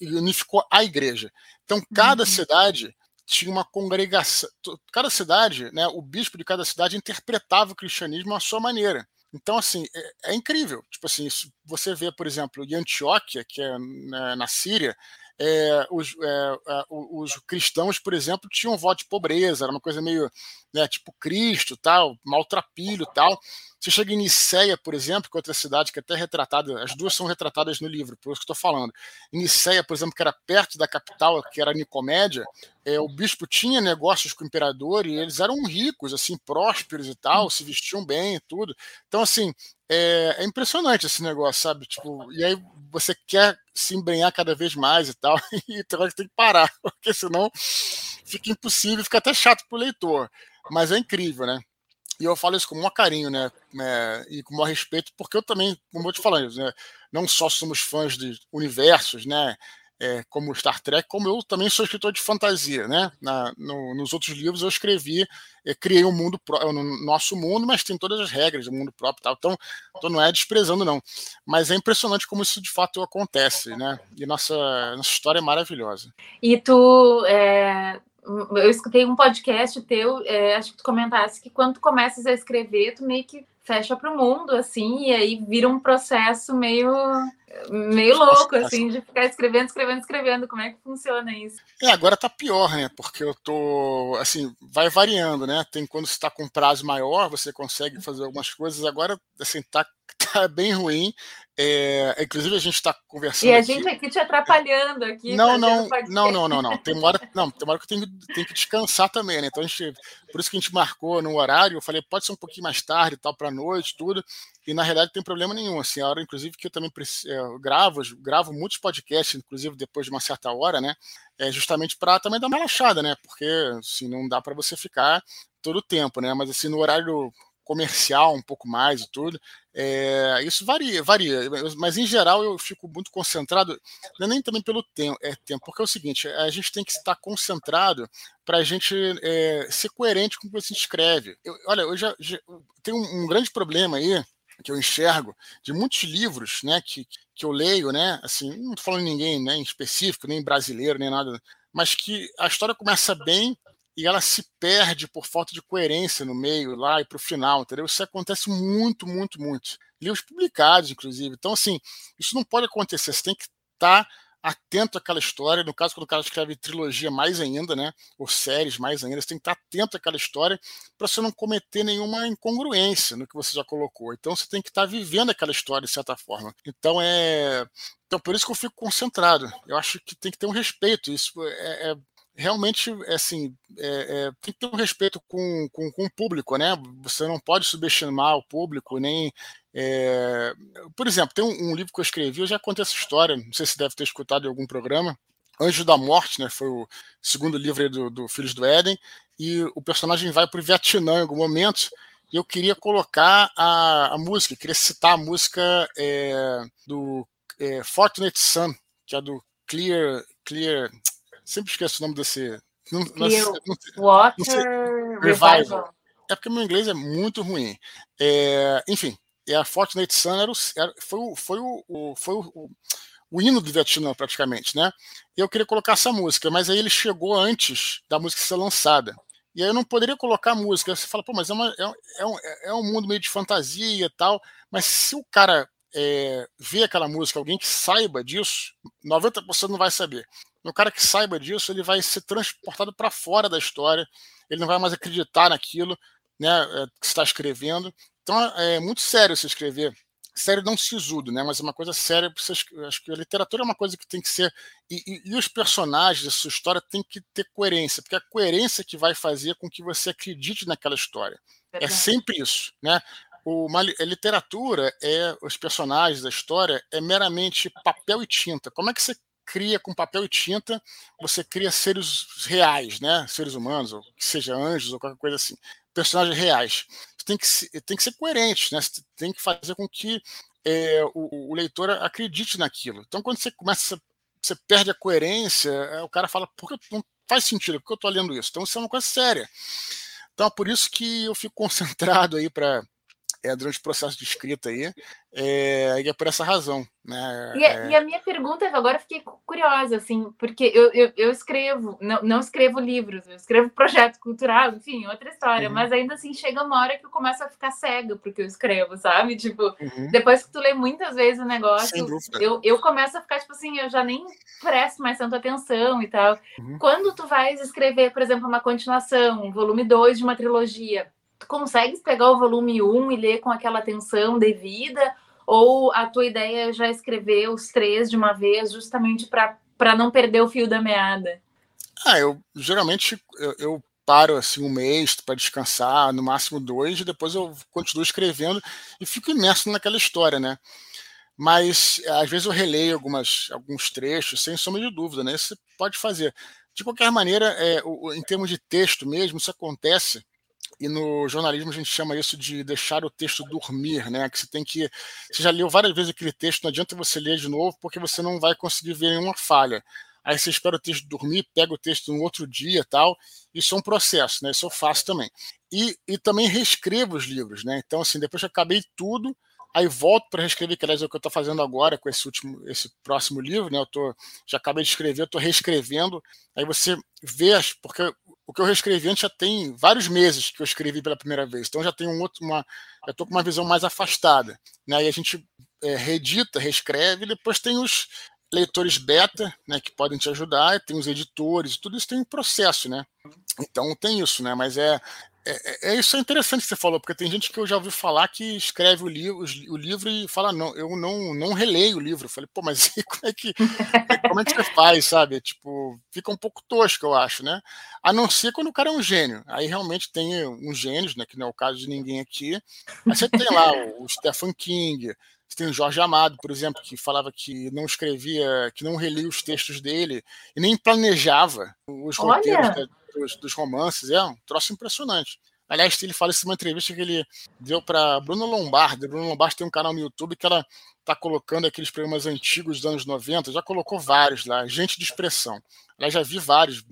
unificou a igreja. Então, cada uhum. cidade tinha uma congregação. Cada cidade, né, o bispo de cada cidade interpretava o cristianismo à sua maneira. Então, assim, é, é incrível. Tipo assim, você vê, por exemplo, em Antioquia, que é na, na Síria, é, os, é, os, cristãos, por exemplo, tinham voto de pobreza, era uma coisa meio né, tipo Cristo, tal, maltrapilho tal. Você chega em Niceia, por exemplo, que é outra cidade que é até retratada, as duas são retratadas no livro, por isso que estou falando. Em Niceia, por exemplo, que era perto da capital, que era Nicomédia, é, o bispo tinha negócios com o imperador e eles eram ricos, assim, prósperos e tal, se vestiam bem e tudo. Então, assim, é, é, impressionante esse negócio, sabe? Tipo, e aí você quer se embrenhar cada vez mais e tal, e tem que parar, porque senão fica impossível, fica até chato para o leitor. Mas é incrível, né? E eu falo isso com um carinho, né? É, e com um respeito, porque eu também, como eu te falando, né? não só somos fãs de universos, né? é, como Star Trek, como eu também sou escritor de fantasia, né? Na, no, nos outros livros eu escrevi, é, criei um mundo próprio, no nosso mundo, mas tem todas as regras do mundo próprio, tal. Então, então não é desprezando não, mas é impressionante como isso de fato acontece, né? E nossa nossa história é maravilhosa. E tu é eu escutei um podcast teu, é, acho que tu comentasse que quando tu começas a escrever, tu meio que fecha para o mundo, assim, e aí vira um processo meio meio louco, assim, de ficar escrevendo, escrevendo, escrevendo. Como é que funciona isso? É, agora tá pior, né? Porque eu tô, assim, vai variando, né? Tem quando você tá com prazo maior, você consegue fazer algumas coisas. Agora, assim, tá, tá bem ruim. É, inclusive a gente está conversando. E a gente aqui, te atrapalhando aqui. Não, não, não, não, não, não. Tem uma hora, não, tem uma hora que eu tenho, tenho que descansar também, né? Então a gente, por isso que a gente marcou no horário. Eu falei, pode ser um pouquinho mais tarde, tal, para noite, tudo. E na realidade não tem problema nenhum. Assim, a hora, inclusive, que eu também é, eu gravo, gravo muitos podcasts, inclusive depois de uma certa hora, né? É justamente para também dar uma relaxada, né? Porque assim, não dá para você ficar todo o tempo, né? Mas assim, no horário comercial um pouco mais e tudo. É, isso varia, varia, mas em geral eu fico muito concentrado, não é nem também pelo tempo, é tempo, porque é o seguinte, a gente tem que estar concentrado para a gente é, ser coerente com o que você escreve. Eu, olha, eu já, já um, um grande problema aí que eu enxergo de muitos livros, né, que, que eu leio, né, assim, não falando ninguém, né, em específico, nem brasileiro, nem nada, mas que a história começa bem e ela se perde por falta de coerência no meio, lá e para o final, entendeu? Isso acontece muito, muito, muito. Livros publicados, inclusive. Então, assim, isso não pode acontecer. Você tem que estar tá atento àquela história. No caso, quando o cara escreve trilogia, mais ainda, né? Ou séries, mais ainda. Você tem que estar tá atento àquela história para você não cometer nenhuma incongruência no que você já colocou. Então, você tem que estar tá vivendo aquela história de certa forma. Então, é. Então, por isso que eu fico concentrado. Eu acho que tem que ter um respeito. Isso é, é realmente assim é, é, tem que ter um respeito com, com, com, o público, né? Você não pode subestimar o público, nem é... por exemplo, tem um, um, livro que eu escrevi, eu já contei essa história, não sei se deve ter escutado em algum programa. Anjo da Morte, né? Foi o segundo livro do, do Filhos do Éden, e o personagem vai para o Vietnã em algum momento. E eu queria colocar a, a música, queria citar a música é, do é, Fortunate Sun, que é do Clear, Clear sempre esqueço o nome desse, Não, não, Water Revival. É porque meu inglês é muito ruim. É, enfim, a Fortunate Sun era, o, era foi, o, foi, o, foi o, o, hino do Vietnã, praticamente, né? Eu queria colocar essa música, mas aí ele chegou antes da música ser lançada. E aí eu não poderia colocar a música. Você fala, pô, mas é, uma, é, é, um, é um mundo meio de fantasia e tal. Mas se o cara é, vê aquela música, alguém que saiba disso, 90% não vai saber. O cara que saiba disso, ele vai ser transportado para fora da história, ele não vai mais acreditar naquilo né, é, que está escrevendo. Então é muito sério se escrever. Sério não sisudo, né? Mas é uma coisa séria. Acho que a literatura é uma coisa que tem que ser. E, e, e os personagens da sua história tem que ter coerência, porque é a coerência que vai fazer com que você acredite naquela história. É sempre isso, né? Uma, a literatura é os personagens da história é meramente papel e tinta. Como é que você cria com papel e tinta? Você cria seres reais, né? Seres humanos, ou que seja anjos ou qualquer coisa assim personagens reais. Você tem que, ser, tem que ser coerente, né? Você tem que fazer com que é, o, o, leitor acredite naquilo. Então, quando você começa, você perde a coerência, é, o cara fala, por que não faz sentido? Por que eu estou lendo isso? Então, isso é uma coisa séria. Então, é por isso que eu fico concentrado aí para é, durante o processo de escrita aí, é, e é por essa razão. Né? E, é... e, a minha pergunta, agora fiquei curiosa, assim, porque eu, eu, eu, escrevo, não, não escrevo livros, eu escrevo projeto cultural, enfim, outra história, uhum. mas ainda assim chega uma hora que eu começo a ficar cega porque eu escrevo, sabe? Tipo, uhum. depois que tu lê muitas vezes o negócio, eu, eu começo a ficar, tipo assim, eu já nem presto mais tanta atenção e tal. Uhum. Quando tu vais escrever, por exemplo, uma continuação, um volume 2 de uma trilogia, tu consegues pegar o volume 1 e ler com aquela atenção devida? Ou a tua ideia é já escrever os três de uma vez, justamente para não perder o fio da meada? Ah, eu geralmente eu, eu paro assim um mês para descansar, no máximo dois, e depois eu continuo escrevendo e fico imerso naquela história, né? Mas às vezes eu releio algumas, alguns trechos, sem sombra de dúvida, né? Isso pode fazer. De qualquer maneira, é, o, em termos de texto mesmo, isso acontece e no jornalismo a gente chama isso de deixar o texto dormir, né? Que você tem que. Você já leu várias vezes aquele texto, não adianta você ler de novo, porque você não vai conseguir ver nenhuma falha. Aí você espera o texto dormir, pega o texto no outro dia tal. Isso é um processo, né? Isso eu faço também. E, e também reescrevo os livros, né? Então, assim, depois que eu acabei tudo, aí volto para reescrever, que aliás é o que eu estou fazendo agora com esse último, esse próximo livro, né? Eu tô, já acabei de escrever, eu estou reescrevendo. Aí você vê as, porque o que eu reescrevi antes já tem vários meses que eu escrevi pela primeira vez, então já tem um outro, uma, já estou com uma visão mais afastada, né? E a gente é, reedita, reescreve, e depois tem os leitores beta, né, que podem te ajudar, tem os editores, tudo isso tem um processo, né? Então tem isso, né? Mas é, é, é, isso é interessante que você falou, porque tem gente que eu já ouvi falar que escreve o livro, o livro e fala, não, eu não, não releio o livro. Eu falei, pô, mas como é que como é que você faz, sabe? Tipo, fica um pouco tosco, eu acho, né? A não ser quando o cara é um gênio. Aí realmente tem uns gênios, né? Que não é o caso de ninguém aqui. Mas você tem lá o Stephen King, você tem o Jorge Amado, por exemplo, que falava que não escrevia, que não relia os textos dele e nem planejava os Olha. roteiros dos, dos romances. É um troço impressionante. Aliás, ele fala isso numa entrevista que ele deu para Bruno Lombardi. Bruno Lombardi tem um canal no YouTube que ela tá colocando aqueles programas antigos dos anos 90, já colocou vários lá, gente de expressão. Ela já vi vários,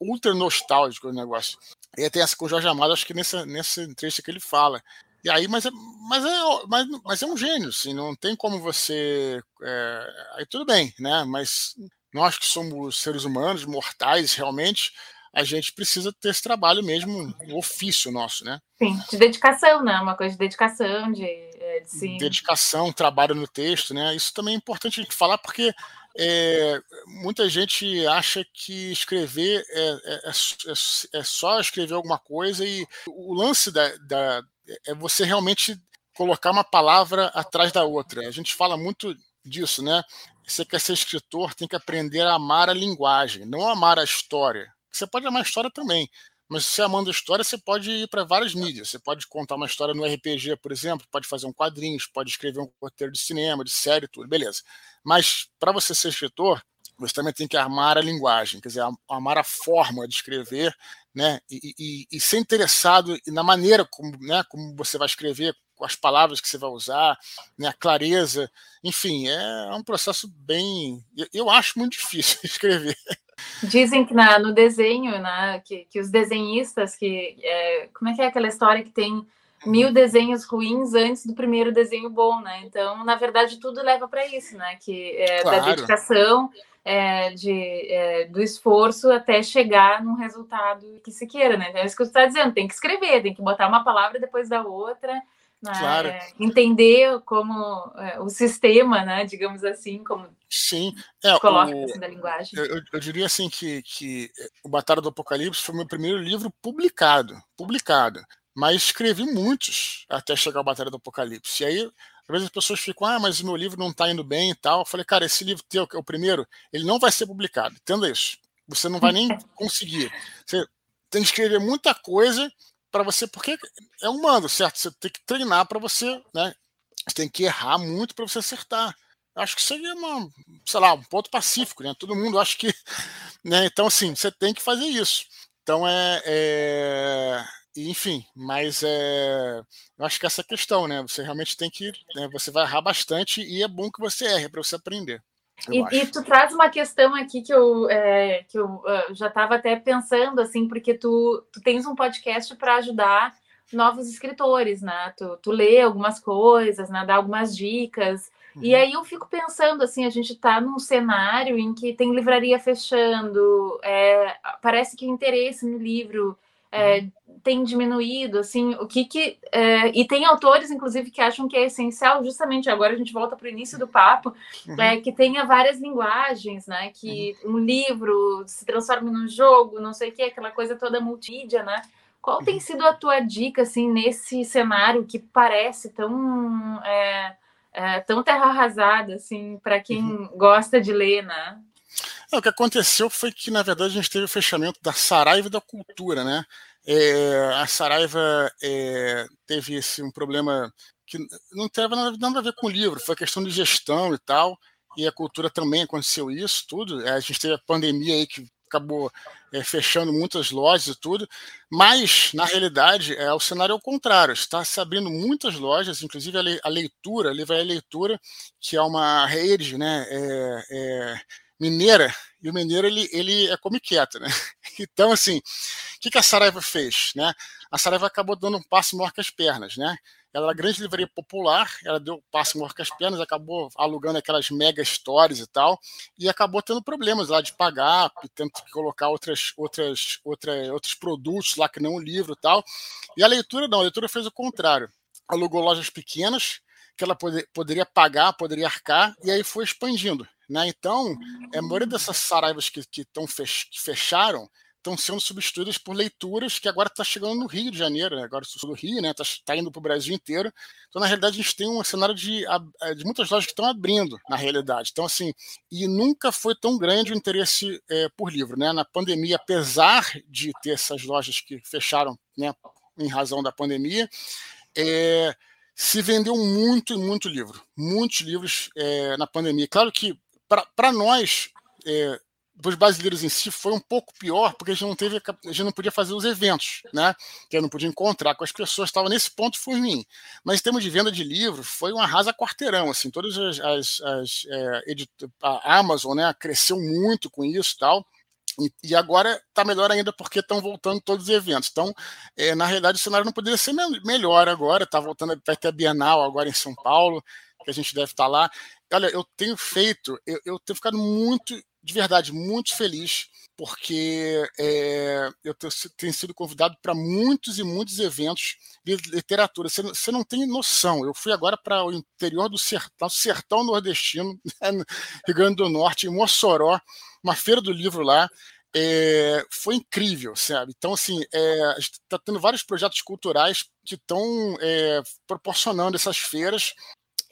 ultra nostálgico o negócio. E tem essa com o Jorge Amado, acho que nessa, nessa entrevista que ele fala. E aí, mas é, mas é, mas, mas é um gênio, assim, não tem como você. É, aí tudo bem, né? Mas nós que somos seres humanos, mortais, realmente, a gente precisa ter esse trabalho mesmo, o ofício nosso, né? Sim, de dedicação, né? Uma coisa de dedicação, de, é, dedicação, trabalho no texto, né? Isso também é importante a gente falar porque é, muita gente acha que escrever é, é, é, é, só escrever alguma coisa e o lance da, da, é você realmente colocar uma palavra atrás da outra. A gente fala muito disso, né? Você quer ser escritor, tem que aprender a amar a linguagem, não amar a história. Você pode amar história também, mas se você amando história, você pode ir para várias mídias. Você pode contar uma história no RPG, por exemplo, pode fazer um quadrinho, pode escrever um roteiro de cinema, de série, tudo, beleza. Mas para você ser escritor, você também tem que amar a linguagem, quer dizer, amar a forma de escrever, né? E, e, e ser interessado na maneira como, né, como você vai escrever, as palavras que você vai usar, né, a clareza, enfim, é um processo bem. Eu acho muito difícil escrever. Dizem que na, no desenho, né, que, que os desenhistas, que é, como é que é aquela história que tem mil desenhos ruins antes do primeiro desenho bom, né? Então, na verdade, tudo leva para isso, né? Que é, claro. da dedicação, é, de, é, do esforço até chegar num resultado que se queira, né? Então, é isso que você está dizendo, tem que escrever, tem que botar uma palavra depois da outra, né? Claro. É, entender como é, o sistema, né? Digamos assim, como Sim, é, coloca o, assim, da linguagem. Eu, eu, diria assim que, que o Batalha do Apocalipse foi o meu primeiro livro publicado, publicado mas escrevi muitos até chegar à Batalha do Apocalipse. E aí, às vezes as pessoas ficam, ah, mas o meu livro não está indo bem e tal. Eu falei, cara, esse livro teu, que é o primeiro, ele não vai ser publicado. Entenda isso. Você não vai nem conseguir. Você tem que escrever muita coisa para você, porque é humano, certo? Você tem que treinar para você, né? Você tem que errar muito para você acertar. Acho que seria uma, sei lá, um ponto pacífico, né? Todo mundo acha que, né? Então, assim, você tem que fazer isso. Então, é, é enfim, mas é, eu acho que essa questão, né? Você realmente tem que, né, você vai errar bastante e é bom que você erre para você aprender. E, e, tu traz uma questão aqui que eu, é, que eu uh, já estava até pensando, assim, porque tu, tu tens um podcast para ajudar novos escritores, né? Tu, tu lê algumas coisas, né? dá algumas dicas. Uhum. E aí eu fico pensando, assim, a gente está num cenário em que tem livraria fechando, é, parece que o interesse no livro é, uhum. tem diminuído, assim, o que que... É, e tem autores, inclusive, que acham que é essencial, justamente agora a gente volta para o início do papo, uhum. é, que tenha várias linguagens, né, que uhum. um livro se transforme num jogo, não sei o que, aquela coisa toda multimídia, né, qual tem uhum. sido a tua dica, assim, nesse cenário que parece tão... É, é, tão terra arrasada, assim, para quem uhum. gosta de ler, né? É, o que aconteceu foi que, na verdade, a gente teve o fechamento da Saraiva e da Cultura, né? É, a Saraiva é, teve esse, um problema que não teve nada, nada, a ver com o livro, foi questão de gestão e tal, e a cultura também aconteceu isso, tudo. É, a gente teve a pandemia aí que acabou é, fechando muitas lojas e tudo, mas na realidade é, o cenário é o contrário, está se abrindo muitas lojas, inclusive a, le, a leitura, a Livraria Leitura, que é uma rede, né? É, é mineira, e o mineiro ele, ele é come quieto, né? Então, assim, o que, que a Saraiva fez? Né? A Saraiva acabou dando um passo maior que as pernas, né? Ela era grande livraria popular, ela deu um passo maior que as pernas, acabou alugando aquelas mega stories e tal, e acabou tendo problemas lá de pagar, tendo que colocar outras, outras, outras, outros produtos lá que não o livro e tal. E a leitura não, a leitura fez o contrário. Alugou lojas pequenas, que ela poder, poderia pagar, poderia arcar, e aí foi expandindo. Né? Então, a maioria dessas saraivas que, que, tão fech, que fecharam estão sendo substituídas por leituras que agora está chegando no Rio de Janeiro, né? agora sou do Rio, está né? tá indo para o Brasil inteiro. Então, na realidade, a gente tem um cenário de, de muitas lojas que estão abrindo, na realidade. Então, assim, e nunca foi tão grande o interesse é, por livro. Né? Na pandemia, apesar de ter essas lojas que fecharam né, em razão da pandemia, é, se vendeu muito, muito livro. Muitos livros é, na pandemia. Claro que para nós, é, os brasileiros em si, foi um pouco pior, porque a gente não teve, a gente não podia fazer os eventos, né? Que eu não podia encontrar com as pessoas, estava nesse ponto foi ruim. Mas em termos de venda de livro, foi um arrasa quarteirão, assim, todas as, as, as é, a Amazon, né, cresceu muito com isso, tal. E, agora está melhor ainda porque estão voltando todos os eventos. Então, é, na realidade, o cenário não poderia ser melhor agora. Está voltando, vai ter a Bienal agora em São Paulo, que a gente deve estar tá lá. Olha, eu tenho feito, eu, eu tenho ficado muito, de verdade, muito feliz, porque é, eu tenho sido convidado para muitos e muitos eventos de literatura. Você, você não tem noção. Eu fui agora para o interior do sertão, sertão nordestino, né, no Rio Grande do Norte, em Mossoró, uma feira do livro lá. É, foi incrível, sabe? Então, assim, é, a gente está tendo vários projetos culturais que estão é, proporcionando essas feiras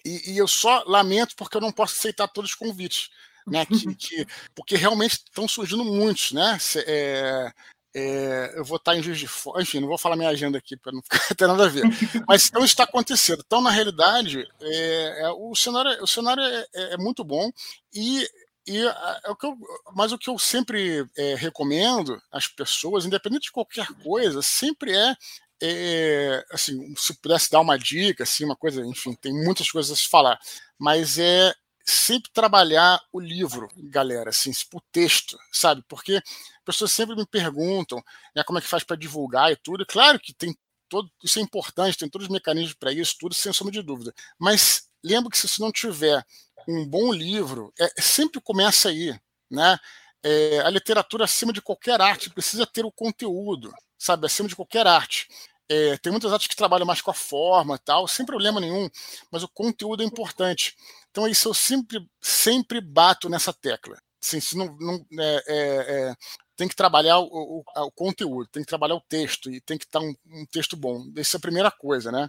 e, e, eu só lamento porque eu não posso aceitar todos os convites, né? Que, que porque realmente estão surgindo muitos, né? É, é, eu vou estar em Juiz de Fora, enfim, não vou falar minha agenda aqui para não ter nada a ver. Mas então está acontecendo. Então, na realidade, é, é, o cenário, o cenário é, é, é muito bom e e o que eu, mas o que eu sempre recomendo às pessoas, independente de qualquer coisa, sempre é é, assim, se pudesse dar uma dica, assim, uma coisa, enfim, tem muitas coisas a se falar, mas é sempre trabalhar o livro, galera, assim, o texto, sabe? Porque pessoas sempre me perguntam né, como é que faz para divulgar e tudo. Claro que tem todo, isso é importante, tem todos os mecanismos para isso, tudo sem sombra de dúvida. Mas lembro que se não tiver um bom livro, é, sempre começa aí, né? É, a literatura acima de qualquer arte precisa ter o conteúdo, sabe? Acima de qualquer arte. É, tem muitas artes que trabalham mais com a forma tal, sem problema nenhum, mas o conteúdo é importante. Então, isso eu sempre, sempre bato nessa tecla. Assim, se não, não é, é, é tem que trabalhar o, o, o, conteúdo, tem que trabalhar o texto, e tem que estar um, um texto bom. Essa é a primeira coisa, né?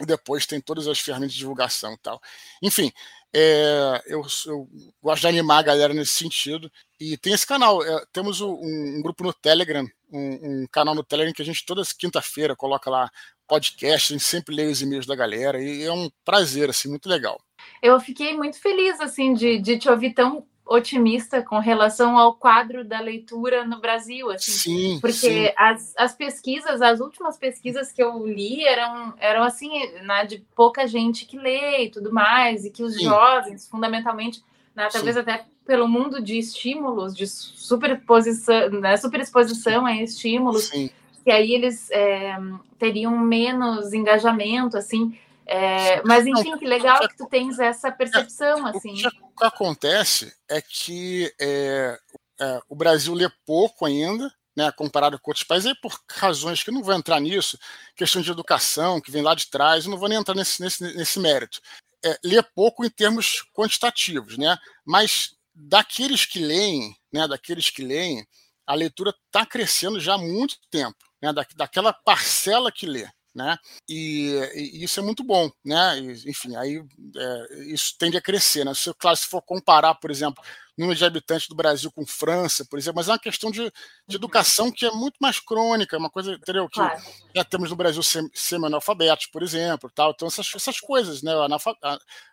E depois tem todas as ferramentas de divulgação e tal. Enfim, é, eu, eu, gosto de animar a galera nesse sentido. E tem esse canal. É, temos um, um, grupo no Telegram, um, um, canal no Telegram que a gente toda quinta-feira coloca lá podcast, a gente sempre lê os e-mails da galera e é um prazer, assim, muito legal. Eu fiquei muito feliz, assim, de, de te ouvir tão otimista com relação ao quadro da leitura no Brasil, assim, sim, porque sim. As, as pesquisas, as últimas pesquisas que eu li eram, eram assim, né, de pouca gente que lê e tudo mais, e que os sim. jovens, fundamentalmente, né, talvez até pelo mundo de estímulos, de superposição, né, superexposição a estímulos, que aí eles é, teriam menos engajamento, assim, é, mas enfim, que legal que tu tens essa percepção, assim. O que acontece é que é, é, o Brasil lê pouco ainda, né, comparado com outros países, e por razões que eu não vou entrar nisso, questão de educação, que vem lá de trás, eu não vou nem entrar nesse, nesse, nesse mérito. É, lê pouco em termos quantitativos, né? Mas daqueles que leem, né, daqueles que leem, a leitura está crescendo já há muito tempo, né, da, daquela parcela que lê né? E, e, isso é muito bom, né? E, enfim, aí é, isso tende a crescer, né? Se, claro, se for comparar, por exemplo, número de habitantes do Brasil com França, por exemplo, mas é uma questão de, de uhum. educação que é muito mais crônica, uma coisa, entendeu? Que claro. já temos no Brasil semi-analfabetos, por exemplo, tal. Então essas, essas coisas, né? O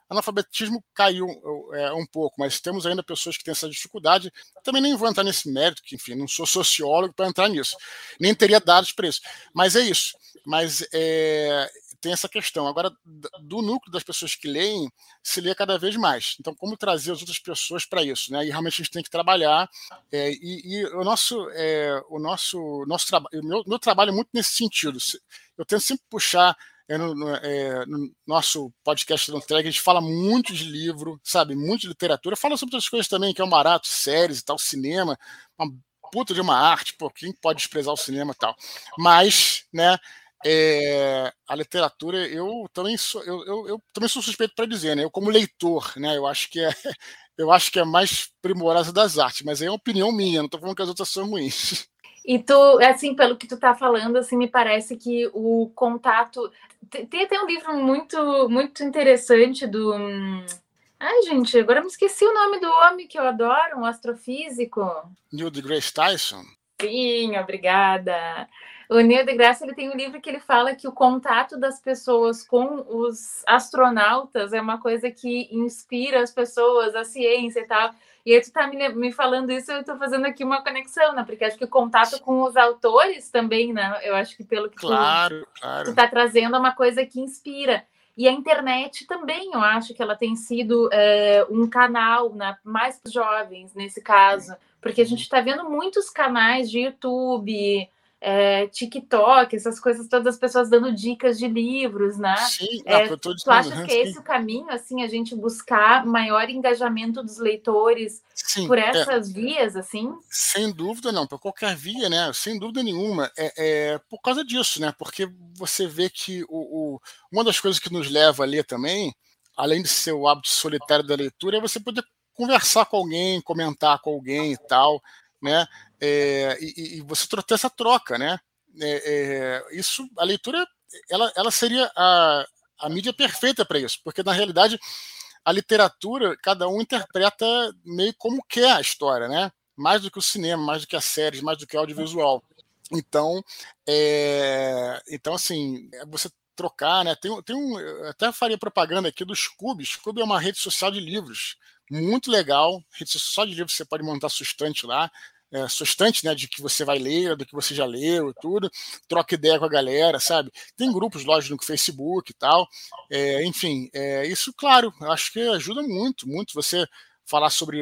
analfabetismo caiu é, um pouco, mas temos ainda pessoas que têm essa dificuldade. Também nem vou entrar nesse mérito, que enfim, não sou sociólogo para entrar nisso, nem teria dados para isso. Mas é isso mas é, tem essa questão. Agora, do núcleo das pessoas que leem, se lê cada vez mais. Então, como trazer as outras pessoas para isso? Né? E realmente a gente tem que trabalhar. É, e, e, o nosso, é, o nosso, nosso trabalho, meu, meu trabalho é muito nesse sentido. Eu tento sempre puxar. É, no, no, é, no, nosso podcast do Entrega, a gente fala muito de livro, sabe? Muito de literatura. Fala sobre outras coisas também, que é o barato, séries e tal, cinema. Uma puta de uma arte, pô, quem pode desprezar o cinema e tal. Mas, né, é, a literatura, eu também sou, eu, eu, eu também sou suspeito para dizer, né? Eu como leitor, né? Eu acho que é, eu acho que é mais primorosa das artes, mas é uma opinião minha. Não estou falando que as outras são ruins. E tu, assim, pelo que tu tá falando, assim, me parece que o contato tem até um livro muito, muito interessante do Ai, gente, agora me esqueci o nome do homem que eu adoro, um astrofísico. Neil deGrasse Tyson. Sim, obrigada. O Neil deGrasse ele tem um livro que ele fala que o contato das pessoas com os astronautas é uma coisa que inspira as pessoas, a ciência e tal. E aí tu tá me, me falando isso, eu tô fazendo aqui uma conexão, né? Porque acho que o contato com os autores também, né? Eu acho que pelo que claro, tu, claro. tu tá trazendo é uma coisa que inspira. E a internet também, eu acho que ela tem sido é, um canal, né, mais jovens nesse caso, porque a gente está vendo muitos canais de YouTube, é, TikTok, essas coisas todas, as pessoas dando dicas de livros, né? Sim, é, não, tu acha que é esse o caminho, assim, a gente buscar maior engajamento dos leitores sim, por é. essas é. vias, assim? Sem dúvida não, por qualquer via, né? Sem dúvida nenhuma. É, é por causa disso, né? Porque você vê que o, o, uma das coisas que nos leva a ler também, além de ser o hábito solitário da leitura, é você poder conversar com alguém, comentar com alguém e tal, né? é, e, e, você ter essa troca, né? É, é, isso, a leitura, ela, ela seria a, a mídia perfeita para isso, porque na realidade a literatura, cada um interpreta meio como quer a história, né? Mais do que o cinema, mais do que a série, mais do que o audiovisual. Então, é, então assim, você trocar, né? Tem, tem um, até faria propaganda aqui do Scoob. Scoob é uma rede social de livros muito legal, rede social de livros você pode montar sua estante lá é, sua estante, né, de que você vai ler, do que você já leu tudo, troca ideia com a galera, sabe? Tem grupos, lógico, no Facebook e tal. É, enfim, é, isso, claro, acho que ajuda muito, muito você falar sobre.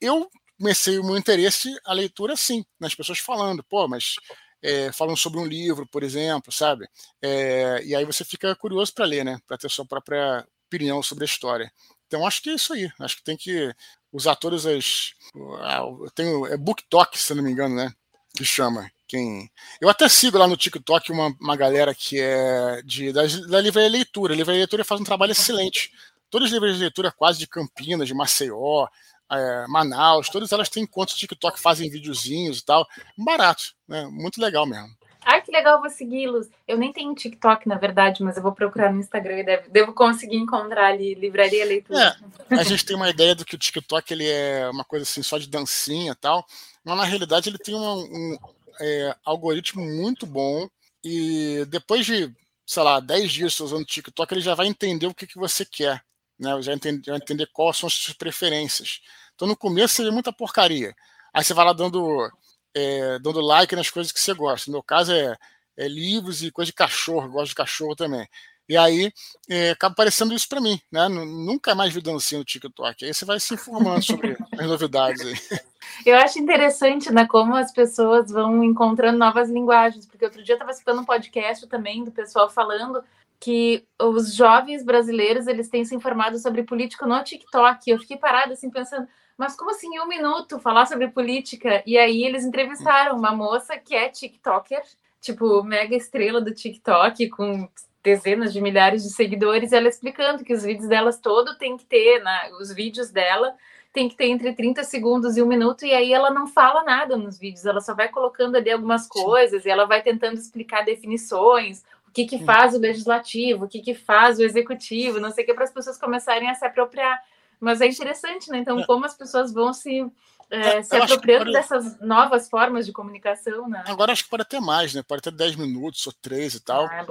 Eu comecei o meu interesse a leitura assim, nas pessoas falando, pô, mas é, falando sobre um livro, por exemplo, sabe? É, e aí você fica curioso para ler, né? Para ter sua própria opinião sobre a história. Então acho que é isso aí. Acho que tem que usar todas as. Eu tenho, é Book Talk, se não me engano, né? Que chama. Quem... Eu até sigo lá no TikTok uma, uma galera que é de, da, da Livraria Leitura. A Livraria Leitura faz um trabalho excelente. Todas as livrarias de leitura, quase de Campinas, de Maceió, é, Manaus, todas elas têm contas de TikTok, fazem videozinhos e tal. Barato, né? Muito legal mesmo. Ai, que legal, vou segui-los. Eu nem tenho TikTok, na verdade, mas eu vou procurar no Instagram e devo, devo conseguir encontrar ali, livraria leitura. É, a gente tem uma ideia do que o TikTok ele é uma coisa assim, só de dancinha e tal, mas na realidade ele tem um, um é, algoritmo muito bom e depois de, sei lá, 10 dias usando o TikTok, ele já vai entender o que, que você quer né? Já entender, já entender quais são as suas preferências. Então no começo seria muita porcaria. Aí você vai lá dando, é, dando like nas coisas que você gosta. No meu caso é, é livros e coisa de cachorro, gosto de cachorro também. E aí é, acaba aparecendo isso para mim, né? Nunca mais vi dancinha no TikTok. Aí você vai se informando sobre as novidades aí. Eu acho interessante, né, como as pessoas vão encontrando novas linguagens, porque outro dia eu estava escutando um podcast também do pessoal falando que os jovens brasileiros eles têm se informado sobre política no TikTok. Eu fiquei parada assim pensando, mas como assim em um minuto falar sobre política? E aí eles entrevistaram uma moça que é TikToker, tipo mega estrela do TikTok com dezenas de milhares de seguidores, e ela explicando que os vídeos delas todo tem que ter, né, os vídeos dela tem que ter entre 30 segundos e um minuto, e aí ela não fala nada nos vídeos, ela só vai colocando ali algumas coisas, e ela vai tentando explicar definições, o que, que faz o legislativo, o que, que faz o executivo, não sei o que, para as pessoas começarem a se apropriar. Mas é interessante, né? Então, é. como as pessoas vão se, é, é se apropriando pode... dessas novas formas de comunicação, né? Agora acho que pode ter mais, né? Pode ter 10 minutos ou 3 e tal. Ah,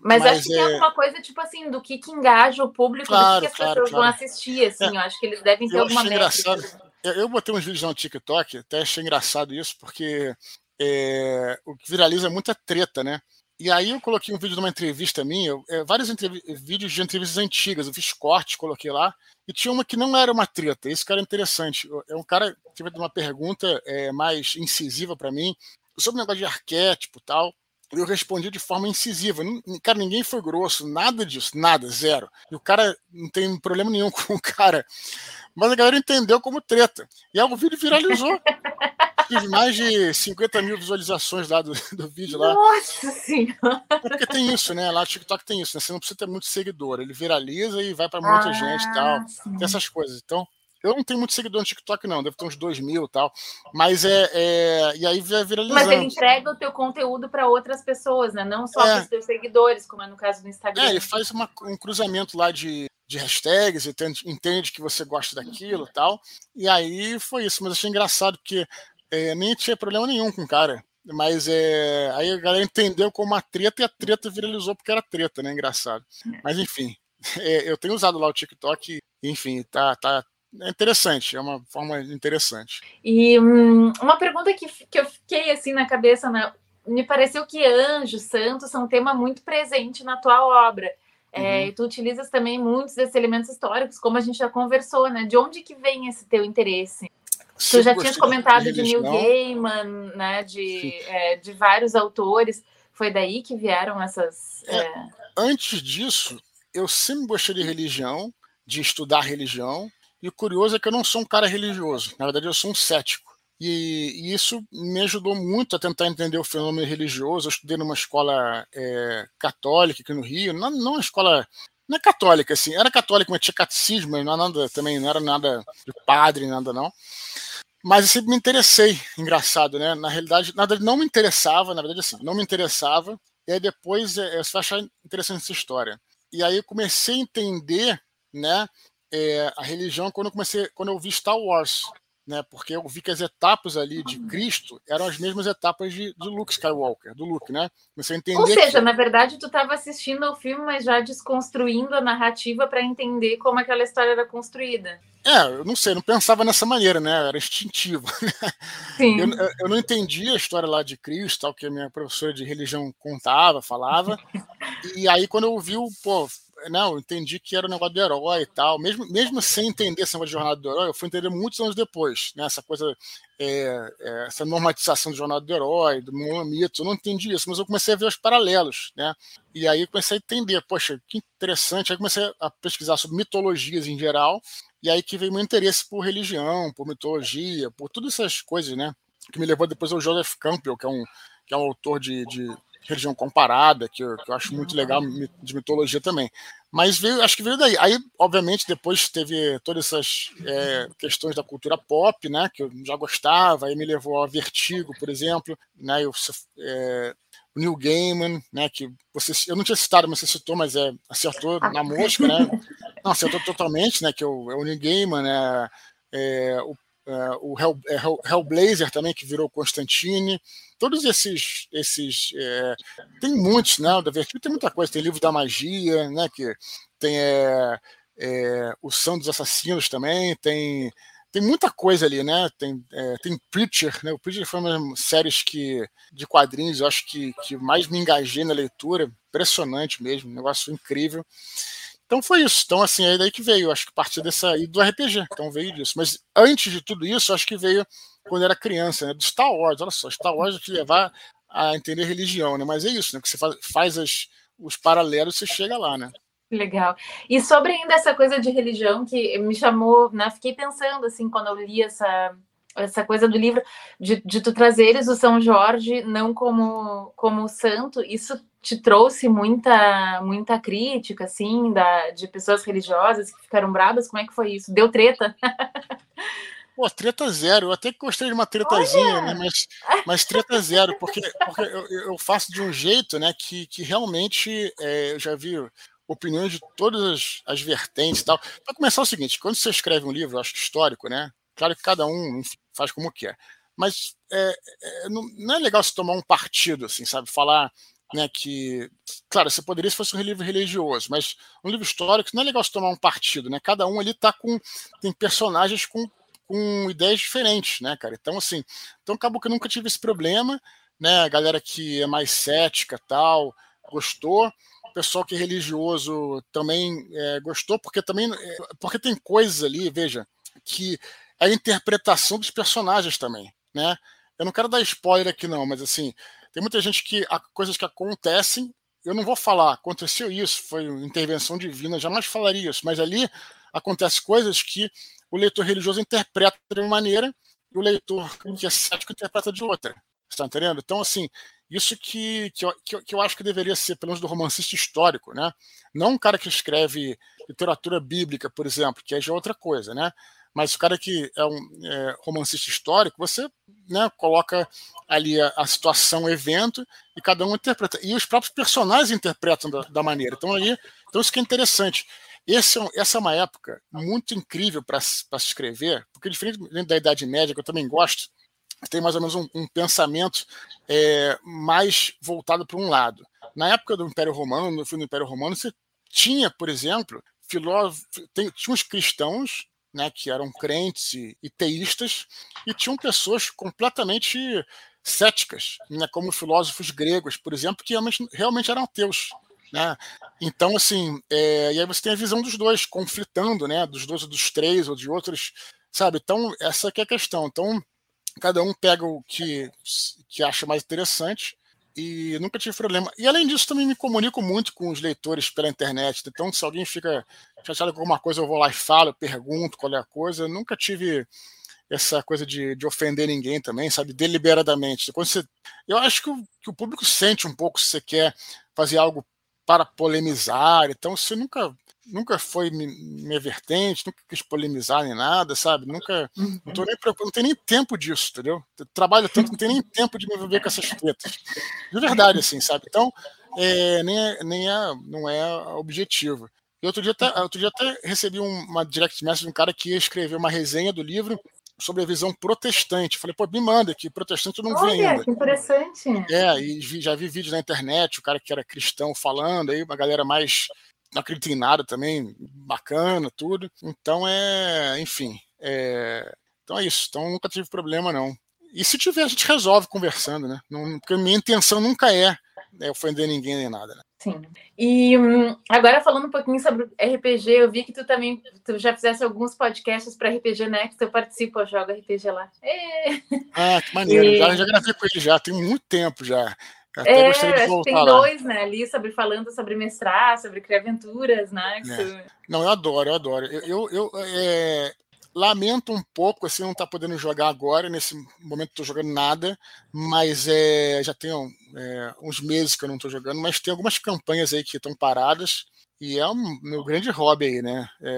mas, mas, acho que é... tem alguma coisa, tipo assim, do que, que engaja o público, claro, do que, as claro, pessoas claro. vão assistir, assim. É. Eu acho que eles devem ter eu alguma métrica. Eu, eu botei uns vídeos no TikTok, até achei engraçado isso, porque é, o que viraliza é muita treta, né? E aí eu coloquei um vídeo de uma entrevista minha, é, vários vídeos de entrevistas antigas, eu fiz corte, coloquei lá, e tinha uma que não era uma treta, esse cara é interessante. É um cara que teve uma pergunta é, mais incisiva para mim, sobre o negócio de arquétipo tal, eu respondi de forma incisiva. Cara, ninguém foi grosso, nada disso, nada, zero. E o cara não tem problema nenhum com o cara. Mas a galera entendeu como treta. E aí o vídeo viralizou. Fiz mais de 50 mil visualizações lá do, do vídeo lá. Nossa senhora! É porque tem isso, né? Lá no TikTok tem isso, né? Você não precisa ter muito seguidor. Ele viraliza e vai para muita ah, gente e tal. Sim. Tem essas coisas. Então, eu não tenho muito seguidor no TikTok, não. Deve ter uns 2 mil e tal. Mas é, é. E aí vai viralizando. Mas ele entrega o teu conteúdo para outras pessoas, né? Não só é. para os teus seguidores, como é no caso do Instagram. É, ele faz uma, um cruzamento lá de, de hashtags, entende, entende que você gosta daquilo e tal. E aí foi isso. Mas achei engraçado porque é, nem tinha problema nenhum com o cara. Mas é, aí a galera entendeu como uma treta e a treta viralizou porque era treta, né? Engraçado. Mas enfim, é, eu tenho usado lá o TikTok, enfim, tá, tá é interessante, é uma forma interessante. E hum, uma pergunta que, que eu fiquei assim na cabeça, né? me pareceu que anjos, santos são um tema muito presente na tua obra. É, uhum. É, tu utilizas também muitos desses elementos históricos, como a gente já conversou, né? De onde que vem esse teu interesse? Tu já tinha comentado de, de Neil Gaiman, né, de, é, de vários autores. Foi daí que vieram essas. É, é... Antes disso, eu sempre gostei de religião, de estudar religião. E o curioso é que eu não sou um cara religioso. Na verdade, eu sou um cético. E, e isso me ajudou muito a tentar entender o fenômeno religioso. Eu estudei numa escola é, católica aqui no Rio, não, não uma escola não é católica, assim, era católica, mas tinha catecismo, não era nada também, não era nada de padre, nada não. Mas eu sempre me interessei, engraçado, né? Na realidade, nada não me interessava, na verdade, assim, não me interessava. E aí depois é, você vai achar interessante essa história. E aí eu comecei a entender, né, é, a religião quando eu comecei, quando eu vi Star Wars. né? Porque eu vi que as etapas ali de Cristo eram as mesmas etapas de, de Luke Skywalker, do Luke, né? Você entender Ou seja, que... na verdade, tu estava assistindo ao filme, mas já desconstruindo a narrativa para entender como aquela história era construída. É, eu não sei, não pensava nessa maneira, né? Era instintivo. Sim. Eu, eu não entendia a história lá de Cristo, tal, que a minha professora de religião contava, falava. e aí, quando eu vi o, pô, não, entendi que era o um negócio do herói e tal. Mesmo, mesmo sem entender esse negócio de jornada do herói, eu fui entender muitos anos depois, né? Essa coisa, é, é, essa normatização do jornada do herói, do mito, eu não entendi isso, mas eu comecei a ver os paralelos, né? E aí comecei a entender, poxa, que interessante. Aí comecei a pesquisar sobre mitologias em geral, e aí que veio meu interesse por religião, por mitologia, por todas essas coisas, né? Que me levou depois ao Joseph Campbell, que é um, que é um autor de, de religião comparada, que eu, que eu, acho muito legal, de mitologia também. Mas veio, acho que veio daí. Aí, obviamente, depois teve todas essas é, questões da cultura pop, né, que eu já gostava, aí me levou a Vertigo, por exemplo, né, eu, é, o Neil Gaiman, né, que você, eu não tinha citado, mas você citou, mas é, acertou na mosca, né, não, acertou totalmente, né, que é o, é o Neil Gaiman, né, é, o Uh, o é, Hell, Hellblazer também, que virou Constantine. Todos esses. esses é, tem muitos, né? Da Vertigo tem muita coisa. Tem livro da magia, né? Que tem é, é, o São dos Assassinos também. Tem, tem muita coisa ali, né? Tem, é, tem Preacher, né? O Preacher foi uma das séries que, de quadrinhos, eu acho que, que mais me engajei na leitura. Impressionante mesmo, um negócio incrível. Então foi isso. Então, assim, é daí que veio, acho que a partir dessa. E do RPG, então veio disso. Mas antes de tudo isso, acho que veio quando era criança, né? Do Star Wars. Olha só, Star Wars te levar a entender religião, né? Mas é isso, né? Que você faz, faz as, os paralelos, você chega lá, né? Legal. E sobre ainda essa coisa de religião que me chamou, né? Fiquei pensando assim quando eu li essa essa coisa do livro de, de tu trazeres o São Jorge não como como santo, isso te trouxe muita muita crítica assim da de pessoas religiosas que ficaram bravas, como é que foi isso? Deu treta? Pô, treta zero. Eu até gostei de uma tretazinha, né? Mas, mas treta zero, porque, porque eu, eu, faço de um jeito, né, que, que realmente é, eu já vi opiniões de todas as, as vertentes e tal. Para começar é o seguinte, quando você escreve um livro, eu acho que histórico, né? Claro que cada um faz como quer. Mas é, é, não, não, é legal se tomar um partido, assim, sabe? Falar né, que. Claro, você poderia se fosse um livro religioso, mas um livro histórico não é legal se tomar um partido, né? Cada um ali tá com. tem personagens com, com ideias diferentes, né, cara? Então, assim, então acabou que eu nunca tive esse problema, né? A galera que é mais cética tal, gostou. O pessoal que é religioso também é, gostou, porque também. É, porque tem coisas ali, veja, que a interpretação dos personagens também, né? Eu não quero dar spoiler aqui não, mas assim, tem muita gente que há coisas que acontecem, eu não vou falar, aconteceu isso, foi intervenção divina, jamais falaria isso, mas ali acontece coisas que o leitor religioso interpreta de uma maneira e o leitor que é cético interpreta de outra. Está entendendo? Então, assim, isso que, que, eu, que eu acho que deveria ser, pelo menos do romancista histórico, né? Não um cara que escreve literatura bíblica, por exemplo, que é já outra coisa, né? Mas o cara que é um é, romancista histórico, você né, coloca ali a, a, situação, o evento, e cada um interpreta. E os próprios personagens interpretam da, da maneira. Então, ali, então, isso que é interessante. Esse, é essa é uma época muito incrível para se escrever, porque diferente da Idade Média, que eu também gosto, tem mais ou menos um, um pensamento é, mais voltado para um lado. Na época do Império Romano, no fim do Império Romano, você tinha, por exemplo, filósofos, tinha uns cristãos né, que eram crentes e, teístas, e tinham pessoas completamente céticas, né, como filósofos gregos, por exemplo, que realmente, realmente eram ateus. Né? Então, assim, é, e aí você tem a visão dos dois, conflitando, né, dos dois ou dos três ou de outros, sabe? Então, essa é a questão. Então, cada um pega o que, que acha mais interessante e nunca tive problema. E além disso, também me comunico muito com os leitores pela internet. Então, se alguém fica chateado com alguma coisa, eu vou lá e falo, pergunto qual é a coisa. Nunca tive essa coisa de, de ofender ninguém também, sabe? Deliberadamente. Quando você, eu acho que o, que o público sente um pouco se você quer fazer algo para polemizar. Então, você nunca nunca foi minha vertente, nunca quis polemizar nem nada, sabe? Nunca. Não, tô nem, não tenho nem tempo disso, entendeu? Eu trabalho tanto, não tenho nem tempo de me envolver com essas tretas. De verdade, assim, sabe? Então, é, nem, é, nem é, não é objetivo. E outro dia até, outro dia até recebi uma direct message de um cara que ia escrever uma resenha do livro sobre a visão protestante. Falei, pô, me manda que protestante eu não vi ainda. que interessante. É, e vi, já vi vídeos na internet, o cara que era cristão falando, aí uma galera mais não acredita em nada também, bacana, tudo. Então é, enfim, é, então é isso. Então nunca tive problema, não. E se tiver, a gente resolve conversando, né? Não, porque a minha intenção nunca é né, ofender ninguém nem nada, né? Sim. E hum, agora falando um pouquinho sobre RPG, eu vi que tu também tu já fizesse alguns podcasts para RPG Next, eu participo, eu jogo RPG lá. É. Ah, que maneiro. E... Já, já gravei com ele já, tem muito tempo já. Até é, voltar tem dois, lá. né, ali, sobre falando sobre mestrar, sobre criar aventuras, né? É. Não, eu adoro, eu adoro. Eu, eu, eu é, lamento um pouco, assim, não estar tá podendo jogar agora, nesse momento estou jogando nada, mas é, já tem é, uns meses que eu não estou jogando, mas tem algumas campanhas aí que estão paradas, e é um meu grande hobby aí, né? É,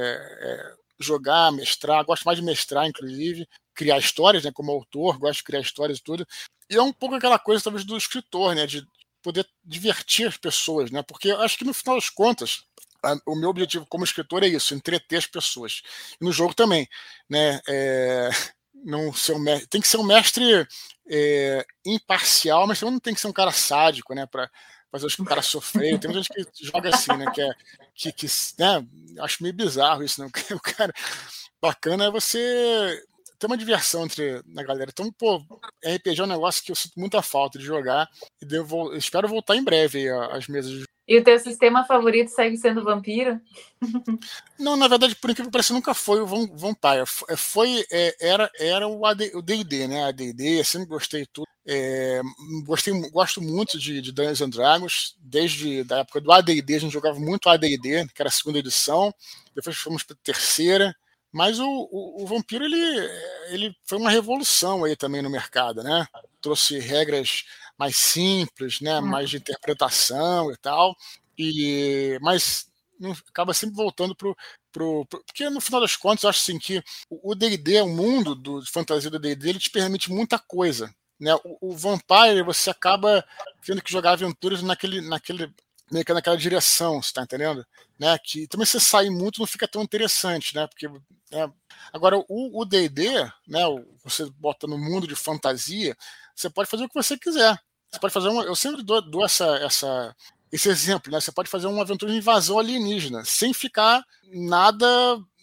é jogar, mestrar, gosto mais de mestrar, inclusive, criar histórias, né? Como autor, gosto de criar histórias e tudo. E é um pouco aquela coisa, talvez, do escritor, né? De poder divertir as pessoas, né? Porque eu acho que no final das contas, o meu objetivo como escritor é isso, entreter as pessoas. E no jogo também, né? É, não ser um mestre, tem que ser um mestre é, imparcial, mas também não tem que ser um cara sádico, né? Para fazer os caras sofrerem. Tem gente que joga assim, né? Que, é, que, que né? Acho meio bizarro isso, né? O cara bacana é você ter uma diversão entre a galera. Então, pô, RPG é um negócio que eu sinto muita falta de jogar e devo, espero voltar em breve às mesas de e o teu sistema favorito segue sendo vampiro? Não, na verdade, por incrível que pareça, nunca foi o Vampire. Foi, é, era, era o D&D, né? A D&D, sempre gostei de tudo. É, gostei, gosto muito de, de Dungeons and Dragons, desde a época do AD&D, a gente jogava muito AD&D, que era a segunda edição, depois fomos para a terceira, mas o, o, o, Vampiro, ele, ele foi uma revolução aí também no mercado, né? Trouxe regras mais simples, né, hum. mais de interpretação e tal. E mas acaba sempre voltando pro, pro, pro, porque no final das contas eu acho assim que o D&D, o mundo do de fantasia do D&D, ele te permite muita coisa, né? O, o, Vampire você acaba tendo que jogar aventuras naquele naquele meio que naquela direção, você tá entendendo? Né? Que também você sair muito não fica tão interessante, né? Porque né? agora o D&D, né? Você bota no mundo de fantasia, você pode fazer o que você quiser. Você pode fazer uma. Eu sempre dou, dou essa, essa, esse exemplo, né? Você pode fazer uma aventura de invasão alienígena sem ficar nada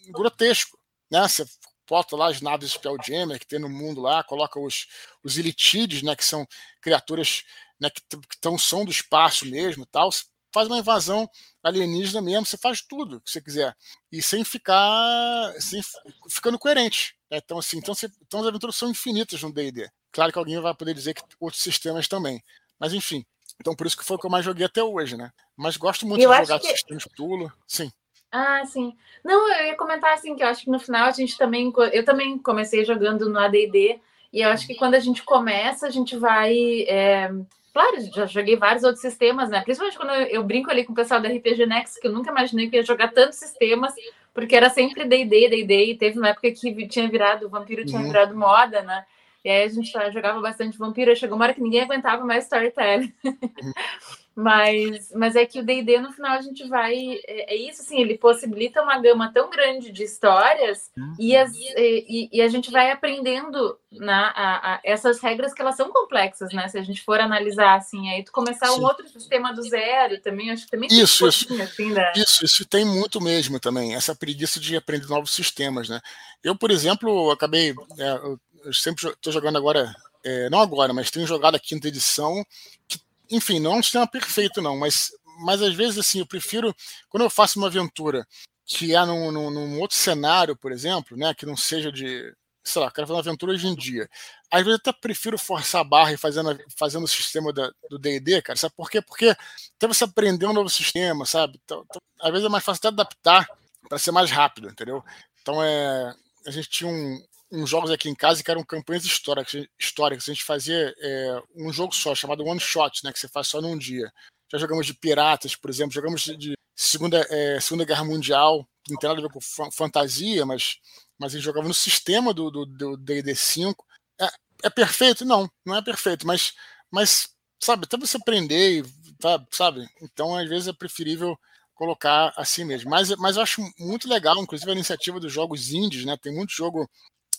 grotesco, né? Você bota lá as naves Spelljammer que tem no mundo lá, coloca os, os Elitides, né? Que são criaturas né, que, que tão, são do espaço mesmo tal. Você faz uma invasão alienígena mesmo, você faz tudo que você quiser. E sem ficar. Sem, ficando coerente. Né? Então, assim, então, você, então as aventuras são infinitas no DD. Claro que alguém vai poder dizer que outros sistemas também. Mas enfim. Então por isso que foi o que eu mais joguei até hoje, né? Mas gosto muito eu de jogar que... sistemas Tulo. Sim. Ah, sim. Não, eu ia comentar assim que eu acho que no final a gente também. Eu também comecei jogando no ADD. E eu acho que quando a gente começa, a gente vai. É... Claro, já joguei vários outros sistemas, né? Principalmente quando eu, eu, brinco ali com o pessoal da RPG Next, que eu nunca imaginei que ia jogar tantos sistemas, porque era sempre D&D, D&D, e teve uma época que tinha virado, o Vampiro tinha uhum. virado moda, né? E aí a gente jogava bastante vampiro, chegou uma hora que ninguém aguentava mais storytelling. mas, mas é que o D&D, no final, a gente vai... É, é, isso, assim, ele possibilita uma gama tão grande de histórias e, as, e, e a gente vai aprendendo na, a, a, essas regras que elas são complexas, né? Se a gente for analisar, assim, aí tu começar Sim. um outro sistema do zero também, acho que também isso, isso, assim, né? isso, isso tem muito mesmo também, essa preguiça de aprender novos sistemas, né? Eu, por exemplo, acabei... É, eu sempre estou jogando agora, é, não agora, mas tenho jogado a quinta edição, que, enfim, não é um sistema perfeito, não, mas, mas às vezes, assim, eu prefiro, quando eu faço uma aventura que é num, num, num outro cenário, por exemplo, né, que não seja de, sei lá, quero fazer uma aventura hoje em dia. Às vezes eu até prefiro forçar a barra e fazendo, fazendo o sistema da, do DD, cara. Sabe por quê? Porque até você aprender um novo sistema, sabe? Então, então, às vezes é mais fácil até adaptar para ser mais rápido, entendeu? Então é. A gente tinha um, uns jogos aqui em casa que eram campanhas históricas. históricas. A gente fazia é, um jogo só, chamado One Shot, né, que você faz só num dia. Já jogamos de piratas, por exemplo, jogamos de Segunda, é, segunda Guerra Mundial, não tem nada a ver com fantasia, mas, mas a gente jogava no sistema do D&D 5. É, é, perfeito? Não, não é perfeito, mas, mas sabe, até você aprender, tá, sabe? Então, às vezes é preferível colocar assim mesmo. Mas, mas eu acho muito legal, inclusive, a iniciativa dos jogos indies, né? Tem muito jogo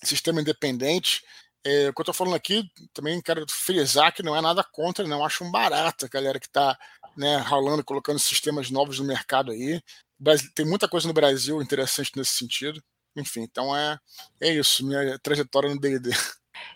sistema independente. É, o que eu estou falando aqui, também quero frisar que não é nada contra, não. Acho um barato a galera que está né, rolando, colocando sistemas novos no mercado aí. Tem muita coisa no Brasil interessante nesse sentido. Enfim, então é, é isso, minha trajetória no DD.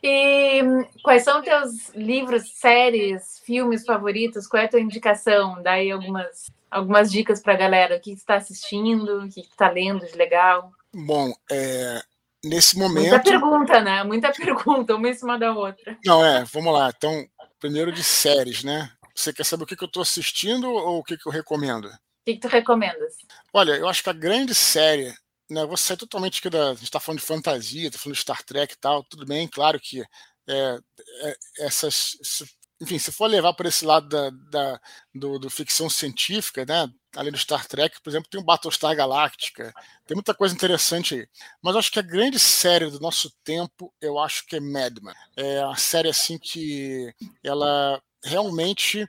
E quais são teus livros, séries, filmes favoritos? Qual é a tua indicação? Dá aí algumas, algumas dicas para a galera. O que está assistindo? O que está lendo de legal? Bom, é, nesse momento. Muita pergunta, né? Muita pergunta, uma em cima da outra. Não, é, vamos lá. Então, primeiro de séries, né? Você quer saber o que, que eu estou assistindo ou o que, que eu recomendo? O que, que tu recomendas? Olha, eu acho que a grande série, né? Eu vou sair totalmente aqui da. A gente está falando de fantasia, está falando de Star Trek e tal, tudo bem, claro que é, é, essas. Enfim, se for levar por esse lado da, da do, do, ficção científica, né? além do Star Trek, por exemplo, tem o Battlestar Galactica, tem muita coisa interessante aí. Mas acho que a grande série do nosso tempo, eu acho que é Madman. É a série assim que ela realmente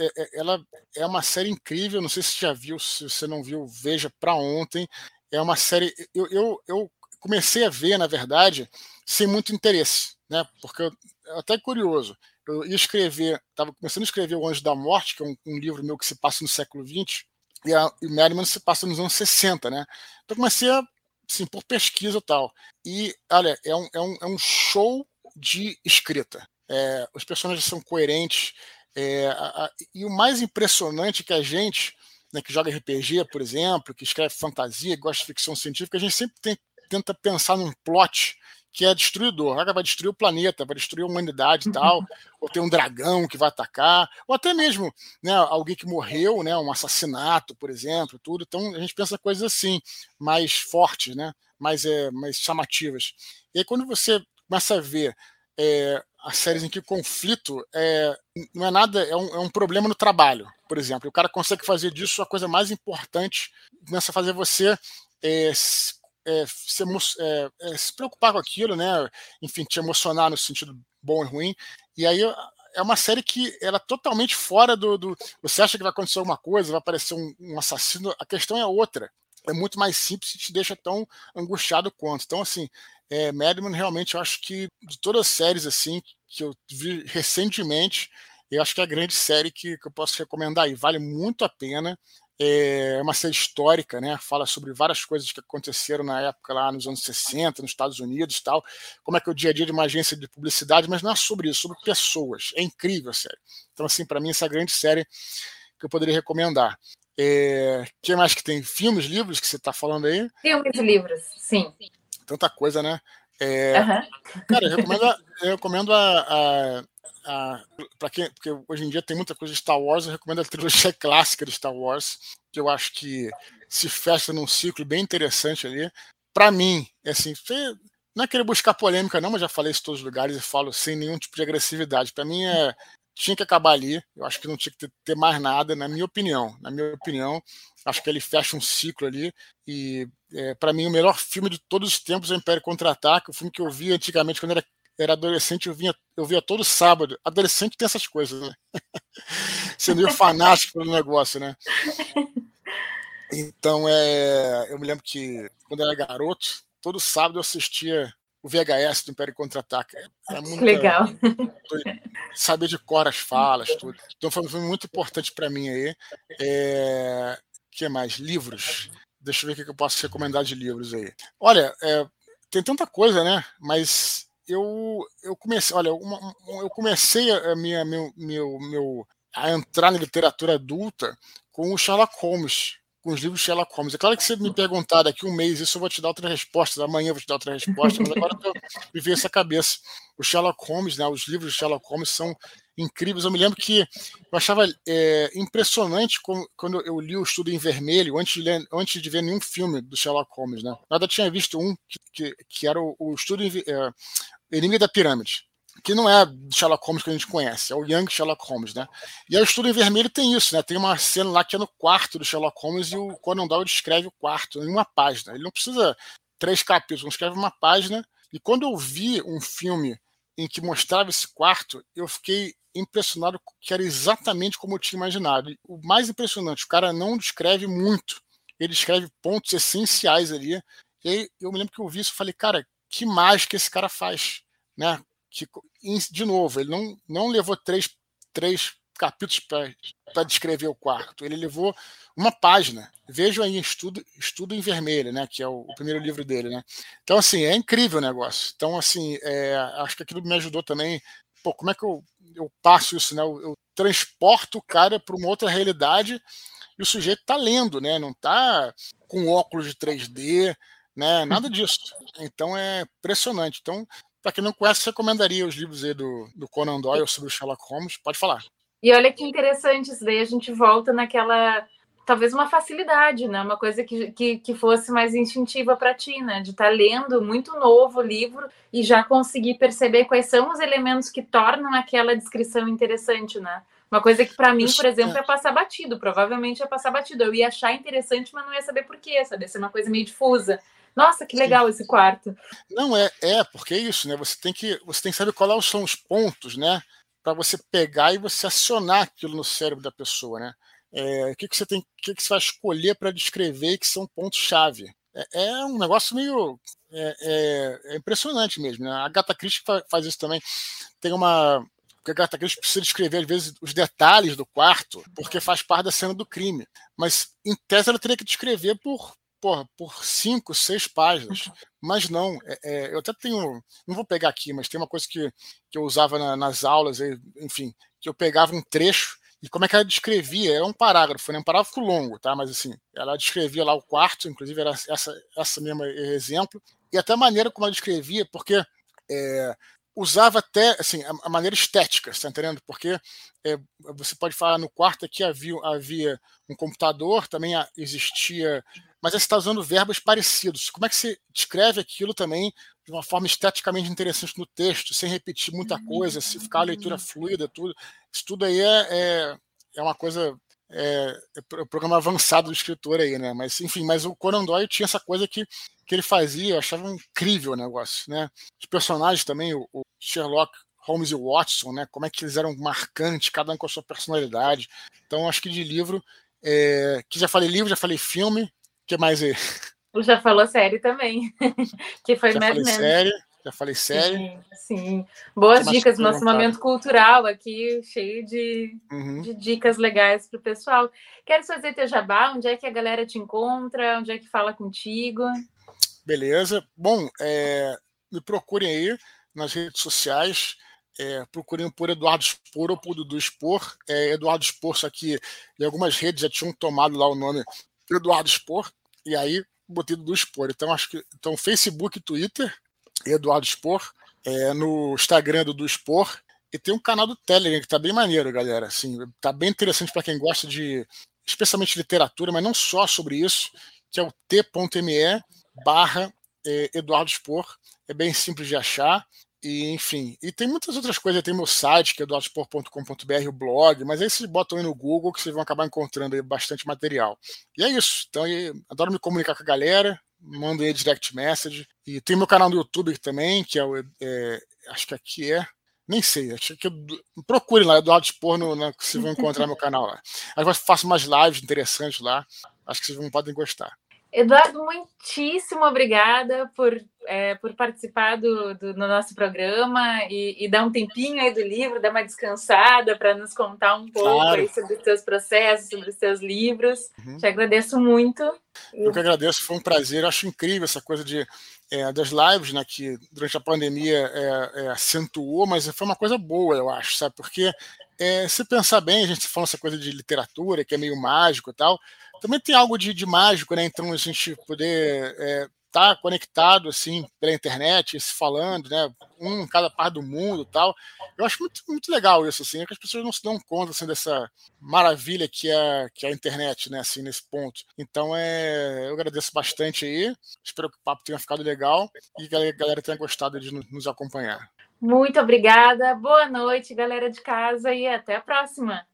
é, é, ela é uma série incrível. Não sei se já viu, se você não viu, veja para ontem. É uma série. Eu, eu, eu comecei a ver, na verdade, sem muito interesse, né? Porque eu, até curioso eu ia escrever, estava começando a escrever O Anjo da Morte, que é um, um livro meu que se passa no século XX, e, e Madman se passa nos anos 60, né? Então comecei a, assim, por pesquisa e tal. E, olha, é um, é um, é um show de escrita. É, os personagens são coerentes, é, a, a, e o mais impressionante é que a gente, né, que joga RPG, por exemplo, que escreve fantasia, gosta de ficção científica, a gente sempre tem, tenta pensar num plot que é destruidor. Vai destruir o planeta, vai destruir a humanidade e tal, ou tem um dragão que vai atacar, ou até mesmo né, alguém que morreu, né, um assassinato, por exemplo, tudo. Então a gente pensa coisas assim, mais fortes, né, mais, é, mais chamativas. E aí quando você começa a ver é, as séries em que o conflito é, não é nada, é um, é um problema no trabalho, por exemplo. O cara consegue fazer disso a coisa mais importante, começa a fazer você é, é, se, é, é, se, preocupar com aquilo, né? Enfim, te emocionar no sentido bom e ruim. E aí é uma série que ela é totalmente fora do, do, Você acha que vai acontecer alguma coisa, vai aparecer um, um, assassino. A questão é outra. É muito mais simples e te deixa tão angustiado quanto. Então, assim, é, Madman realmente eu acho que de todas as séries assim que eu vi recentemente, eu acho que é a grande série que, que eu posso recomendar aí. Vale muito a pena. É uma série histórica, né? Fala sobre várias coisas que aconteceram na época lá nos anos 60, nos Estados Unidos e tal. Como é que é o dia a dia de uma agência de publicidade, mas não é sobre isso, é sobre pessoas. É incrível a série. Então, assim, para mim, essa é a grande série que eu poderia recomendar. É... que mais que tem? Filmes, livros que você está falando aí? Filmes e livros, sim. Tanta coisa, né? É... Uhum. Cara, eu recomendo, a, eu recomendo a, a para quem, porque hoje em dia tem muita coisa de Star Wars, eu recomendo a trilogia clássica de Star Wars, que eu acho que se fecha num ciclo bem interessante ali. Para mim, é assim, não é querer buscar polêmica, não, mas já falei isso em todos os lugares e falo sem nenhum tipo de agressividade. Para mim é tinha que acabar ali. Eu acho que não tinha que ter, mais nada, na minha opinião. Na minha opinião, acho que ele fecha um ciclo ali. E é, para mim, o melhor filme de todos os tempos é o Império Contra-Ataque, o filme que eu vi antigamente quando era era adolescente, eu, vinha, eu via todo sábado. Adolescente tem essas coisas, né? Sendo meio fanático pelo negócio, né? Então, é, eu me lembro que quando eu era garoto, todo sábado eu assistia o VHS do Império Contra-Ataque. É muito legal. Saber de cor as falas, tudo. Então foi, foi muito importante para mim aí. É, que mais? Livros. Deixa eu ver o que eu posso recomendar de livros aí. Olha, é, tem tanta coisa, né? Mas eu, eu comecei, olha, uma, eu comecei a minha, meu, meu, meu, a entrar na literatura adulta com o Sherlock Holmes, com os livros Sherlock Holmes. É claro que se me perguntar daqui um mês isso, eu vou te dar outra resposta, amanhã eu vou te dar outra resposta, mas agora eu veio essa cabeça. O Sherlock Holmes, né, os livros de Sherlock Holmes são incríveis. Eu me lembro que eu achava é, impressionante quando eu li o Estudo em Vermelho, antes de, ler, antes de ver nenhum filme do Sherlock Holmes. Né? Nada tinha visto um que, que, que era o, o Estudo em, é, Enigma da Pirâmide que não é Sherlock Holmes que a gente conhece, é o Young Sherlock Holmes, né? E o Estudo em Vermelho tem isso, né? Tem uma cena lá que é no quarto do Sherlock Holmes e o Conan Doyle descreve o quarto em uma página. Ele não precisa três capítulos, não escreve uma página. E quando eu vi um filme em que mostrava esse quarto, eu fiquei impressionado que era exatamente como eu tinha imaginado. O mais impressionante, o cara não descreve muito, ele descreve pontos essenciais ali. E aí eu me lembro que eu vi isso e falei, cara, que mágica esse cara faz, né? Que, de novo, ele não, não levou três, três capítulos para descrever o quarto. Ele levou uma página. Vejo aí Estudo, Estudo em Vermelho, né? Que é o, o, primeiro livro dele, né? Então, assim, é incrível o negócio. Então, assim, é, acho que aquilo me ajudou também. Pô, como é que eu, eu passo isso, né? Eu, eu transporto o cara para uma outra realidade e o sujeito está lendo, né? Não está com óculos de 3D, né? Nada disso. Então é impressionante. Então, para quem não conhece, recomendaria os livros aí do, do Conan Doyle sobre o Sherlock Holmes. Pode falar. E olha que interessante, isso daí a gente volta naquela. Talvez uma facilidade, né? Uma coisa que, que, que fosse mais instintiva para ti, né? De estar tá lendo muito novo o livro e já conseguir perceber quais são os elementos que tornam aquela descrição interessante, né? Uma coisa que para mim, por exemplo, é. é passar batido. Provavelmente é passar batido. Eu ia achar interessante, mas não ia saber por quê, saber ser uma coisa meio difusa. Nossa, que legal esse quarto. Não é, é porque é isso, né? Você tem que, você tem que saber quais são os pontos, né? para você pegar e você acionar aquilo no cérebro da pessoa, né? É, o que, que você tem, o que, que você vai escolher para descrever que são pontos-chave? É, é, um negócio meio é, é, é impressionante mesmo. Né? A Gata Christie faz isso também. Tem uma porque a Gata Christie precisa descrever, às vezes, os detalhes do quarto, porque faz parte da cena do crime. Mas, em tese, ela teria que descrever por, porra, por cinco, seis páginas. Uhum. Mas não, é, é, eu até tenho, não vou pegar aqui, mas tem uma coisa que, que eu usava na, nas aulas, enfim, que eu pegava um trecho e como é que ela descrevia? Era um parágrafo, né? um parágrafo longo, tá? Mas assim, ela descrevia lá o quarto, inclusive era essa, essa mesma exemplo, e até a maneira como ela descrevia, porque é, usava até assim, a, maneira estética, está entendendo? Porque é, você pode falar no quarto aqui havia, havia um computador, também existia mas você está usando verbos parecidos. Como é que você descreve aquilo também de uma forma esteticamente interessante no texto, sem repetir muita coisa, se ficar a leitura fluida, tudo. Isso tudo aí é, é, é uma coisa. É, é o programa avançado do escritor aí, né? Mas, enfim, mas o Conan Doyle tinha essa coisa que, que ele fazia, eu achava incrível o negócio, né? Os personagens também, o, o Sherlock Holmes e Watson, né? Como é que eles eram marcantes, cada um com a sua personalidade. Então, acho que de livro, é, que já falei livro, já falei filme, que mais aí? Já falou série também. que foi já Mad Men. Série, já falei série. Sim, sim. Boas dicas, nosso momento cultural aqui, cheio de, uhum. de dicas legais para o pessoal. Quero fazer teu jabá, onde é que a galera te encontra, onde é que fala contigo? Beleza. Bom, é, me procurem aí nas redes sociais. É, procurem por Eduardo Spor ou por Dudu Spor. É, Eduardo Spor, só que em algumas redes já tinham tomado lá o nome Eduardo Spor, e aí botei do Spor. Então, acho que então, Facebook Twitter, Eduardo Spor, é, no Instagram do Spor, e tem um canal do Telegram que tá bem maneiro, galera. Assim, tá bem interessante para quem gosta de, especialmente literatura, mas não só sobre isso, que é o t.me barra é, Eduardo Spor. É bem simples de achar. E, enfim, e tem muitas outras coisas. Tem meu site, que é doadospor.com.br, o blog, mas aí vocês botam aí no Google que vocês vão acabar encontrando bastante material. E é isso. Então, eu adoro me comunicar com a galera, mando aí direct message. E tem meu canal no YouTube também, que é o. É, acho que aqui é. Nem sei, acho que eu, procure lá, Eduardo Spor, no, na, que vocês vão encontrar meu canal lá. Aí eu faço umas lives interessantes lá, acho que vocês vão, podem gostar. Eduardo, muitíssimo obrigada por, é, por participar do, do, no nosso programa e, e, dar um tempinho aí do livro, dar uma descansada para nos contar um pouco claro. sobre os seus processos, sobre os seus livros. Uhum. Te agradeço muito. Eu que agradeço, foi um prazer. Eu acho incrível essa coisa de, é, das lives, né, que durante a pandemia é, é acentuou, mas foi uma coisa boa, eu acho, sabe? Porque é, se pensar bem, a gente falando essa coisa de literatura, que é meio mágico e tal, também tem algo de, de mágico, né? Então a gente poder estar é, tá conectado assim pela internet, se falando, né? Um em cada parte do mundo, tal. Eu acho muito, muito legal isso, assim, é que as pessoas não se dão conta assim dessa maravilha que é que é a internet, né? Assim nesse ponto. Então é, eu agradeço bastante aí. Espero que o papo tenha ficado legal e que a galera tenha gostado de nos acompanhar. Muito obrigada. Boa noite, galera de casa, e até a próxima.